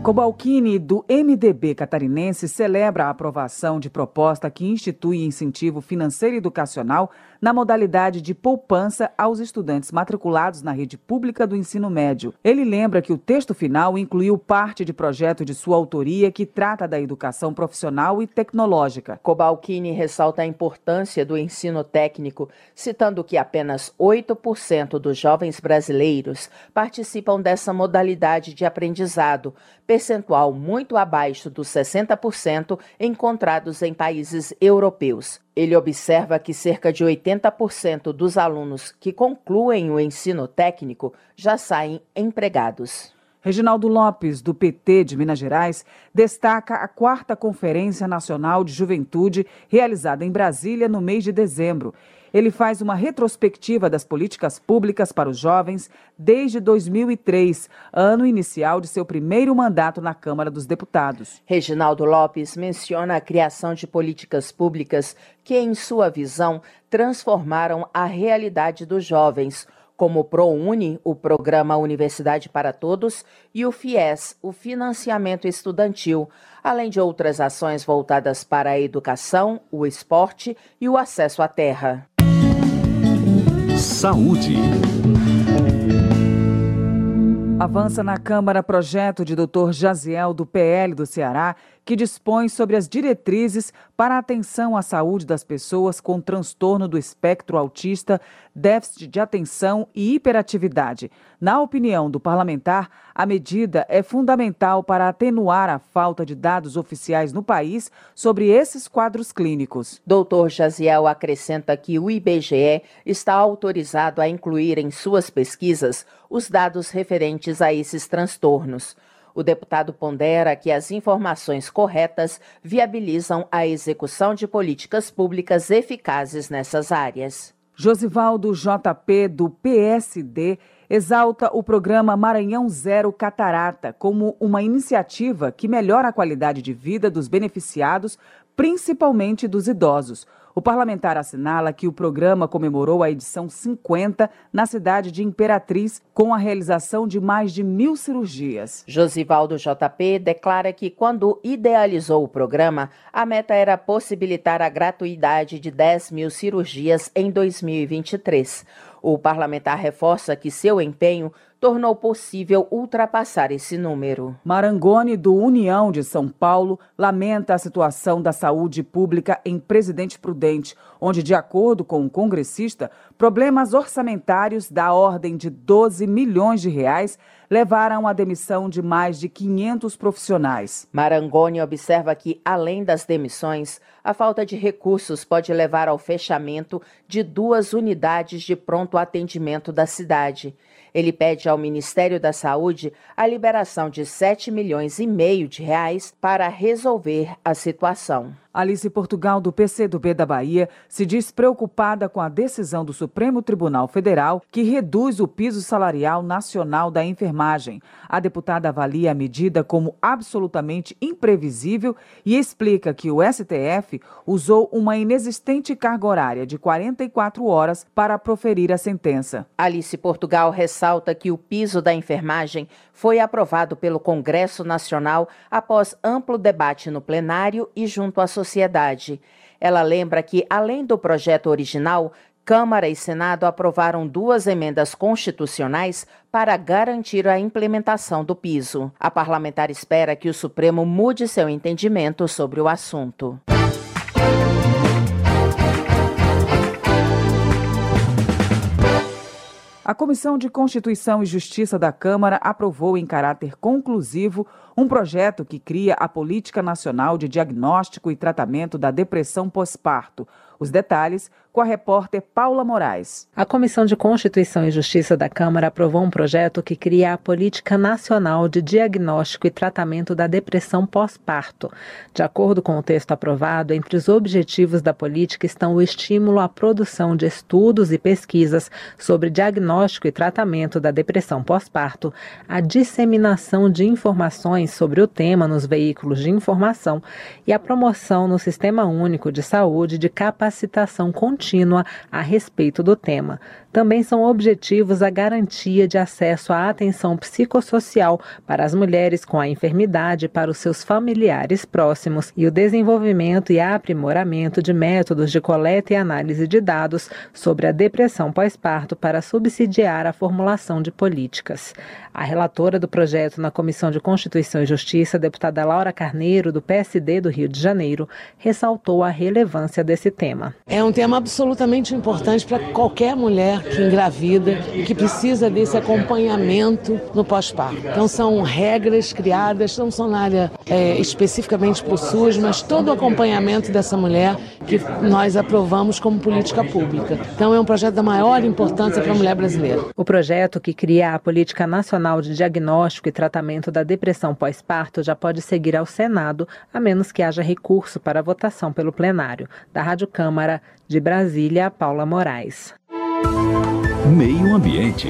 Cobalcini, do MDB catarinense, celebra a aprovação de proposta que institui incentivo financeiro e educacional na modalidade de poupança aos estudantes matriculados na rede pública do ensino médio. Ele lembra que o texto final incluiu parte de projeto de sua autoria que trata da educação profissional e tecnológica. Cobalcini ressalta a importância do ensino técnico, citando que apenas 8% dos jovens brasileiros participam dessa modalidade de aprendizado, percentual muito abaixo dos 60% encontrados em países europeus. Ele observa que cerca de 80% dos alunos que concluem o ensino técnico já saem empregados. Reginaldo Lopes, do PT de Minas Gerais, destaca a quarta Conferência Nacional de Juventude realizada em Brasília no mês de dezembro ele faz uma retrospectiva das políticas públicas para os jovens desde 2003, ano inicial de seu primeiro mandato na Câmara dos Deputados. Reginaldo Lopes menciona a criação de políticas públicas que, em sua visão, transformaram a realidade dos jovens como o ProUni, o Programa Universidade para Todos, e o FIES, o Financiamento Estudantil, além de outras ações voltadas para a educação, o esporte e o acesso à terra. Saúde. Avança na Câmara projeto de Dr. Jaziel do PL do Ceará, que dispõe sobre as diretrizes para a atenção à saúde das pessoas com transtorno do espectro autista, déficit de atenção e hiperatividade. Na opinião do parlamentar, a medida é fundamental para atenuar a falta de dados oficiais no país sobre esses quadros clínicos. Dr. Jaziel acrescenta que o IBGE está autorizado a incluir em suas pesquisas os dados referentes a esses transtornos. O deputado pondera que as informações corretas viabilizam a execução de políticas públicas eficazes nessas áreas. Josivaldo JP, do PSD, exalta o programa Maranhão Zero Catarata como uma iniciativa que melhora a qualidade de vida dos beneficiados, principalmente dos idosos. O parlamentar assinala que o programa comemorou a edição 50 na cidade de Imperatriz, com a realização de mais de mil cirurgias. Josivaldo JP declara que, quando idealizou o programa, a meta era possibilitar a gratuidade de 10 mil cirurgias em 2023. O parlamentar reforça que seu empenho tornou possível ultrapassar esse número. Marangoni, do União de São Paulo, lamenta a situação da saúde pública em Presidente Prudente, onde, de acordo com o congressista, problemas orçamentários da ordem de 12 milhões de reais levaram à demissão de mais de 500 profissionais. Marangoni observa que, além das demissões, a falta de recursos pode levar ao fechamento de duas unidades de pronto atendimento da cidade. Ele pede ao Ministério da Saúde a liberação de 7 milhões e meio de reais para resolver a situação. Alice Portugal, do PCdoB da Bahia, se diz preocupada com a decisão do Supremo Tribunal Federal que reduz o piso salarial nacional da enfermagem. A deputada avalia a medida como absolutamente imprevisível e explica que o STF usou uma inexistente carga horária de 44 horas para proferir a sentença. Alice Portugal ressalta que o piso da enfermagem foi aprovado pelo Congresso Nacional após amplo debate no plenário e junto à sociedade. Ela lembra que, além do projeto original, Câmara e Senado aprovaram duas emendas constitucionais para garantir a implementação do piso. A parlamentar espera que o Supremo mude seu entendimento sobre o assunto. A Comissão de Constituição e Justiça da Câmara aprovou em caráter conclusivo um projeto que cria a Política Nacional de Diagnóstico e Tratamento da Depressão Pós-Parto. Os detalhes com a repórter Paula Moraes. A Comissão de Constituição e Justiça da Câmara aprovou um projeto que cria a Política Nacional de Diagnóstico e Tratamento da Depressão Pós-Parto. De acordo com o texto aprovado, entre os objetivos da política estão o estímulo à produção de estudos e pesquisas sobre diagnóstico e tratamento da depressão pós-parto, a disseminação de informações sobre o tema nos veículos de informação e a promoção no Sistema Único de Saúde de capacitação contínua contínua a respeito do tema. Também são objetivos a garantia de acesso à atenção psicossocial para as mulheres com a enfermidade para os seus familiares próximos e o desenvolvimento e aprimoramento de métodos de coleta e análise de dados sobre a depressão pós-parto para subsidiar a formulação de políticas. A relatora do projeto na Comissão de Constituição e Justiça, deputada Laura Carneiro, do PSD do Rio de Janeiro, ressaltou a relevância desse tema. É um tema absolutamente importante para qualquer mulher que engravida e que precisa desse acompanhamento no pós-parto. Então, são regras criadas, não são na área é, especificamente para o SUS, mas todo o acompanhamento dessa mulher que nós aprovamos como política pública. Então, é um projeto da maior importância para a mulher brasileira. O projeto que cria a Política Nacional de Diagnóstico e Tratamento da Depressão Pós-Parto já pode seguir ao Senado, a menos que haja recurso para votação pelo plenário. Da Rádio Câmara de Brasília, Paula Moraes. Meio Ambiente.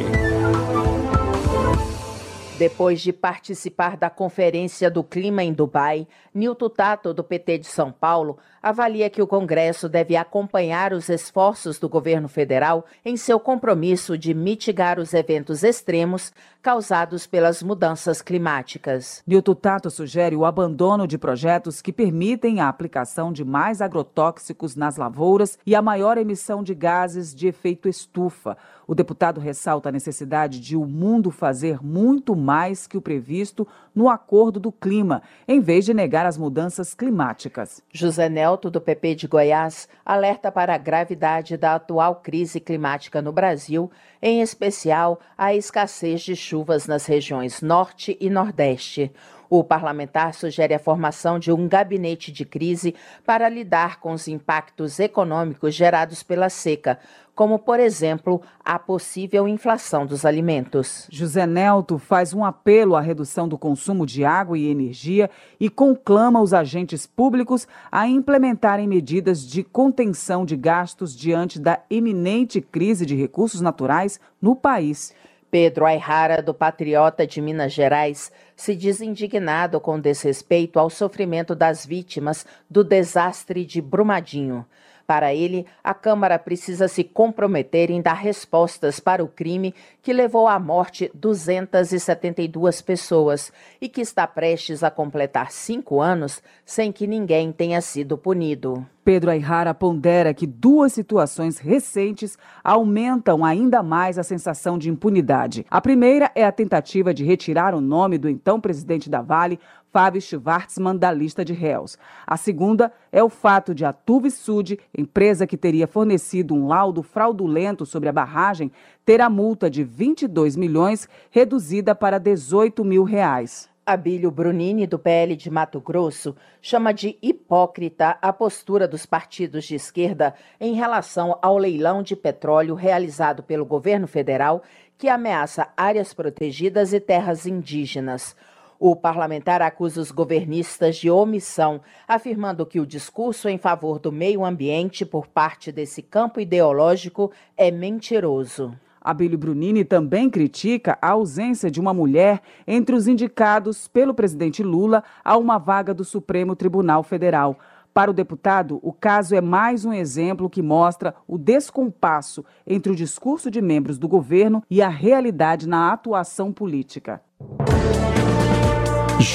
Depois de participar da Conferência do Clima em Dubai, Nilton Tato, do PT de São Paulo, avalia que o Congresso deve acompanhar os esforços do governo federal em seu compromisso de mitigar os eventos extremos causados pelas mudanças climáticas. Nilton Tato sugere o abandono de projetos que permitem a aplicação de mais agrotóxicos nas lavouras e a maior emissão de gases de efeito estufa. O deputado ressalta a necessidade de o mundo fazer muito mais que o previsto no Acordo do Clima, em vez de negar as mudanças climáticas. José Nelto, do PP de Goiás, alerta para a gravidade da atual crise climática no Brasil, em especial a escassez de chuvas nas regiões Norte e Nordeste. O parlamentar sugere a formação de um gabinete de crise para lidar com os impactos econômicos gerados pela seca, como, por exemplo, a possível inflação dos alimentos. José Nelto faz um apelo à redução do consumo de água e energia e conclama os agentes públicos a implementarem medidas de contenção de gastos diante da iminente crise de recursos naturais no país. Pedro Ayrara, do Patriota de Minas Gerais, se diz indignado com desrespeito ao sofrimento das vítimas do desastre de Brumadinho. Para ele, a Câmara precisa se comprometer em dar respostas para o crime que levou à morte 272 pessoas e que está prestes a completar cinco anos sem que ninguém tenha sido punido. Pedro Ayrara pondera que duas situações recentes aumentam ainda mais a sensação de impunidade. A primeira é a tentativa de retirar o nome do então presidente da Vale, Fábio Schwartzman, da lista de réus. A segunda é o fato de a Tuvisud, empresa que teria fornecido um laudo fraudulento sobre a barragem, ter a multa de 22 milhões reduzida para 18 mil reais. Abílio Brunini, do PL de Mato Grosso, chama de hipócrita a postura dos partidos de esquerda em relação ao leilão de petróleo realizado pelo governo federal, que ameaça áreas protegidas e terras indígenas. O parlamentar acusa os governistas de omissão, afirmando que o discurso em favor do meio ambiente por parte desse campo ideológico é mentiroso. Abílio Brunini também critica a ausência de uma mulher entre os indicados pelo presidente Lula a uma vaga do Supremo Tribunal Federal. Para o deputado, o caso é mais um exemplo que mostra o descompasso entre o discurso de membros do governo e a realidade na atuação política.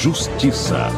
Justiça.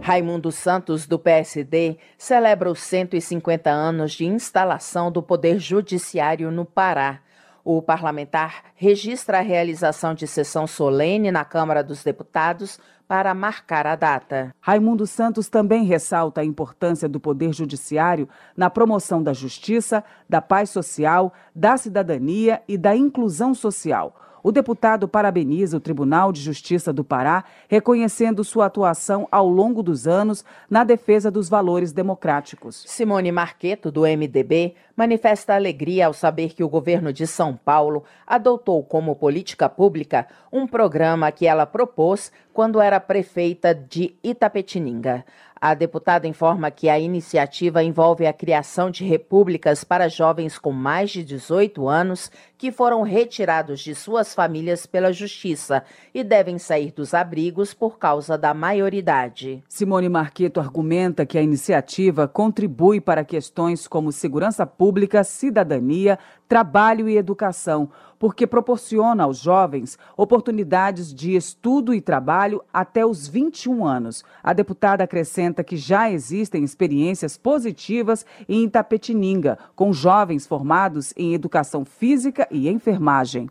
Raimundo Santos, do PSD, celebra os 150 anos de instalação do Poder Judiciário no Pará. O parlamentar registra a realização de sessão solene na Câmara dos Deputados para marcar a data. Raimundo Santos também ressalta a importância do Poder Judiciário na promoção da justiça, da paz social, da cidadania e da inclusão social. O deputado parabeniza o Tribunal de Justiça do Pará, reconhecendo sua atuação ao longo dos anos na defesa dos valores democráticos. Simone Marqueto, do MDB, manifesta alegria ao saber que o governo de São Paulo adotou como política pública um programa que ela propôs quando era prefeita de Itapetininga. A deputada informa que a iniciativa envolve a criação de repúblicas para jovens com mais de 18 anos que foram retirados de suas famílias pela justiça e devem sair dos abrigos por causa da maioridade. Simone Marqueto argumenta que a iniciativa contribui para questões como segurança pública, cidadania, trabalho e educação, porque proporciona aos jovens oportunidades de estudo e trabalho até os 21 anos. A deputada acrescenta que já existem experiências positivas em Itapetininga, com jovens formados em educação física e enfermagem.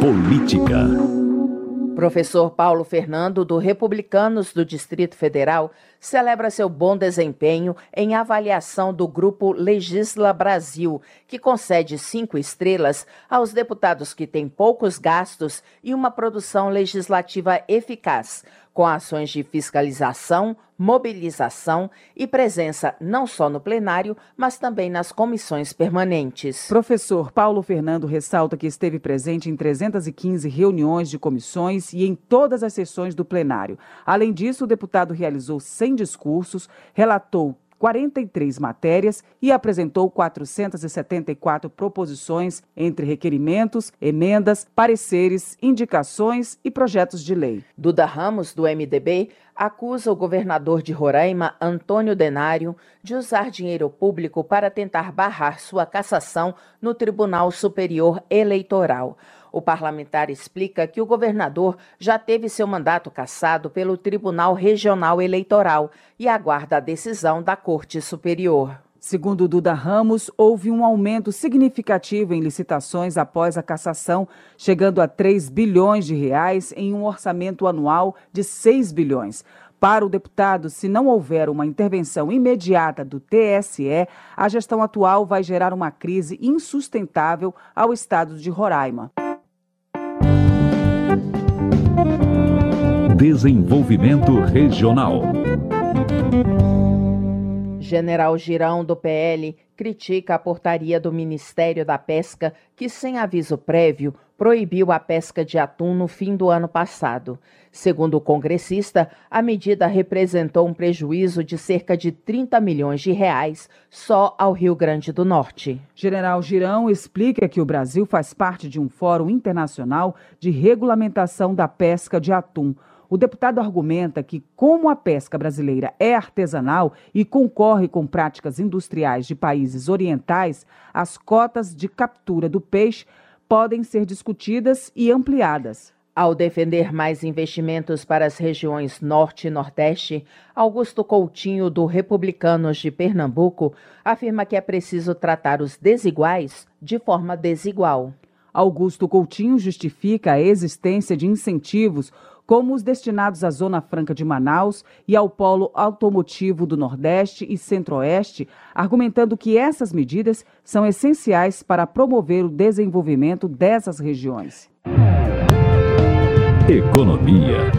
Política. Professor Paulo Fernando, do Republicanos do Distrito Federal, celebra seu bom desempenho em avaliação do grupo Legisla Brasil, que concede cinco estrelas aos deputados que têm poucos gastos e uma produção legislativa eficaz com ações de fiscalização, mobilização e presença não só no plenário, mas também nas comissões permanentes. Professor Paulo Fernando ressalta que esteve presente em 315 reuniões de comissões e em todas as sessões do plenário. Além disso, o deputado realizou 100 discursos, relatou 43 matérias e apresentou 474 proposições entre requerimentos, emendas, pareceres, indicações e projetos de lei. Duda Ramos, do MDB, acusa o governador de Roraima, Antônio Denário, de usar dinheiro público para tentar barrar sua cassação no Tribunal Superior Eleitoral. O parlamentar explica que o governador já teve seu mandato cassado pelo Tribunal Regional Eleitoral e aguarda a decisão da Corte Superior. Segundo Duda Ramos, houve um aumento significativo em licitações após a cassação, chegando a 3 bilhões de reais em um orçamento anual de 6 bilhões. Para o deputado, se não houver uma intervenção imediata do TSE, a gestão atual vai gerar uma crise insustentável ao estado de Roraima. Desenvolvimento Regional. General Girão, do PL, critica a portaria do Ministério da Pesca que, sem aviso prévio, proibiu a pesca de atum no fim do ano passado. Segundo o congressista, a medida representou um prejuízo de cerca de 30 milhões de reais só ao Rio Grande do Norte. General Girão explica que o Brasil faz parte de um fórum internacional de regulamentação da pesca de atum o deputado argumenta que, como a pesca brasileira é artesanal e concorre com práticas industriais de países orientais, as cotas de captura do peixe podem ser discutidas e ampliadas. Ao defender mais investimentos para as regiões Norte e Nordeste, Augusto Coutinho, do Republicanos de Pernambuco, afirma que é preciso tratar os desiguais de forma desigual. Augusto Coutinho justifica a existência de incentivos como os destinados à Zona Franca de Manaus e ao Polo Automotivo do Nordeste e Centro-Oeste, argumentando que essas medidas são essenciais para promover o desenvolvimento dessas regiões. Economia.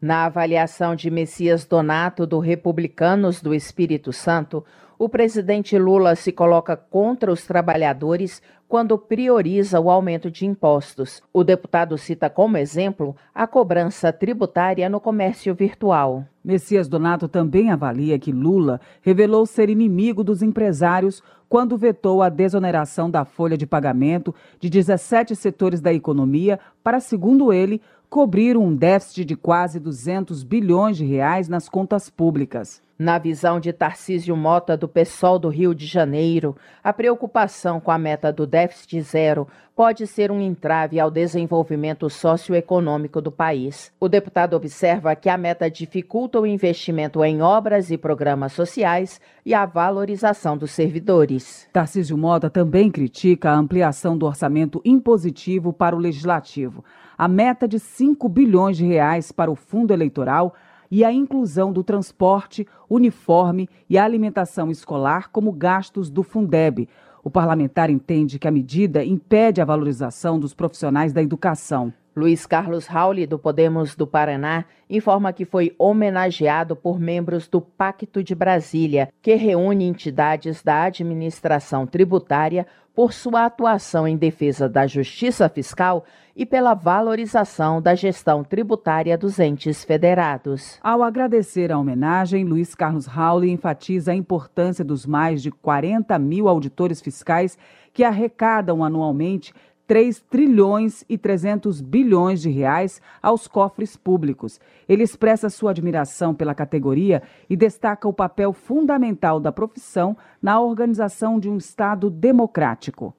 Na avaliação de Messias Donato do Republicanos do Espírito Santo, o presidente Lula se coloca contra os trabalhadores quando prioriza o aumento de impostos. O deputado cita como exemplo a cobrança tributária no comércio virtual. Messias Donato também avalia que Lula revelou ser inimigo dos empresários quando vetou a desoneração da folha de pagamento de 17 setores da economia para, segundo ele, cobrir um déficit de quase 200 bilhões de reais nas contas públicas. Na visão de Tarcísio Mota, do PSOL do Rio de Janeiro, a preocupação com a meta do déficit zero pode ser um entrave ao desenvolvimento socioeconômico do país. O deputado observa que a meta dificulta o investimento em obras e programas sociais e a valorização dos servidores. Tarcísio Mota também critica a ampliação do orçamento impositivo para o legislativo. A meta de 5 bilhões de reais para o fundo eleitoral e a inclusão do transporte, uniforme e alimentação escolar como gastos do Fundeb. O parlamentar entende que a medida impede a valorização dos profissionais da educação. Luiz Carlos Rauli, do Podemos do Paraná, informa que foi homenageado por membros do Pacto de Brasília, que reúne entidades da administração tributária por sua atuação em defesa da justiça fiscal e pela valorização da gestão tributária dos entes federados. Ao agradecer a homenagem, Luiz Carlos Rauli enfatiza a importância dos mais de 40 mil auditores fiscais que arrecadam anualmente 3 trilhões e 300 bilhões de reais aos cofres públicos. Ele expressa sua admiração pela categoria e destaca o papel fundamental da profissão na organização de um Estado democrático.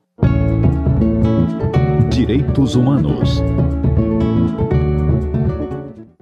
Direitos Humanos.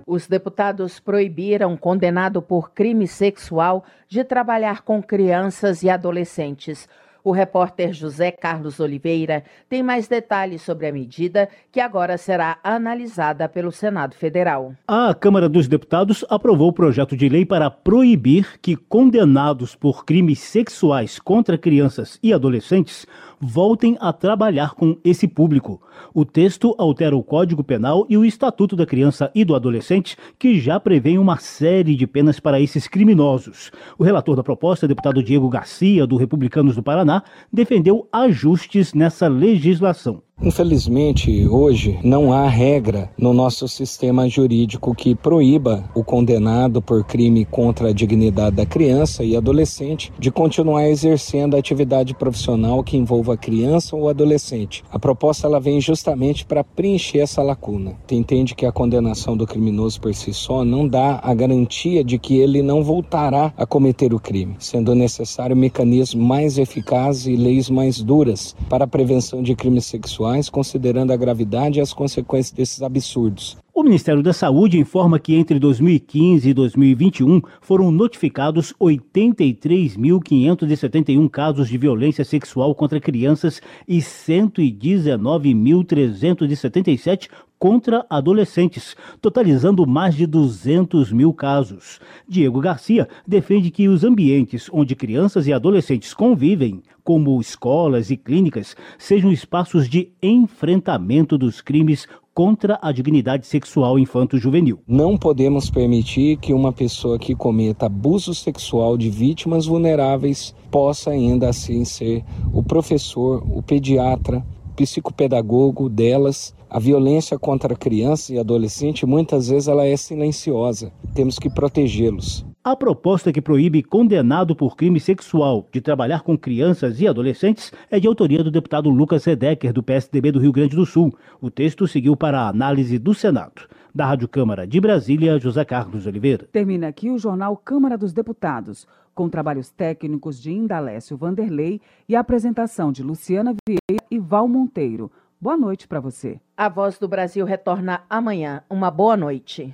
Os deputados proibiram condenado por crime sexual de trabalhar com crianças e adolescentes. O repórter José Carlos Oliveira tem mais detalhes sobre a medida que agora será analisada pelo Senado Federal. A Câmara dos Deputados aprovou o projeto de lei para proibir que condenados por crimes sexuais contra crianças e adolescentes voltem a trabalhar com esse público. O texto altera o Código Penal e o Estatuto da Criança e do Adolescente, que já prevêem uma série de penas para esses criminosos. O relator da proposta, deputado Diego Garcia, do Republicanos do Paraná, defendeu ajustes nessa legislação. Infelizmente, hoje não há regra no nosso sistema jurídico que proíba o condenado por crime contra a dignidade da criança e adolescente de continuar exercendo atividade profissional que envolva criança ou adolescente. A proposta ela vem justamente para preencher essa lacuna. Entende que a condenação do criminoso por si só não dá a garantia de que ele não voltará a cometer o crime, sendo necessário mecanismos mais eficazes e leis mais duras para a prevenção de crimes sexuais considerando a gravidade e as consequências desses absurdos. O Ministério da Saúde informa que entre 2015 e 2021 foram notificados 83.571 casos de violência sexual contra crianças e 119.377 contra adolescentes, totalizando mais de 200 mil casos. Diego Garcia defende que os ambientes onde crianças e adolescentes convivem, como escolas e clínicas, sejam espaços de enfrentamento dos crimes contra a dignidade sexual infanto-juvenil. Não podemos permitir que uma pessoa que cometa abuso sexual de vítimas vulneráveis possa ainda assim ser o professor, o pediatra, psicopedagogo delas. A violência contra a criança e adolescente muitas vezes ela é silenciosa. Temos que protegê-los. A proposta que proíbe condenado por crime sexual de trabalhar com crianças e adolescentes é de autoria do deputado Lucas Redecker, do PSDB do Rio Grande do Sul. O texto seguiu para a análise do Senado. Da Rádio Câmara de Brasília, José Carlos Oliveira. Termina aqui o jornal Câmara dos Deputados, com trabalhos técnicos de Indalécio Vanderlei e a apresentação de Luciana Vieira e Val Monteiro. Boa noite para você. A Voz do Brasil retorna amanhã. Uma boa noite.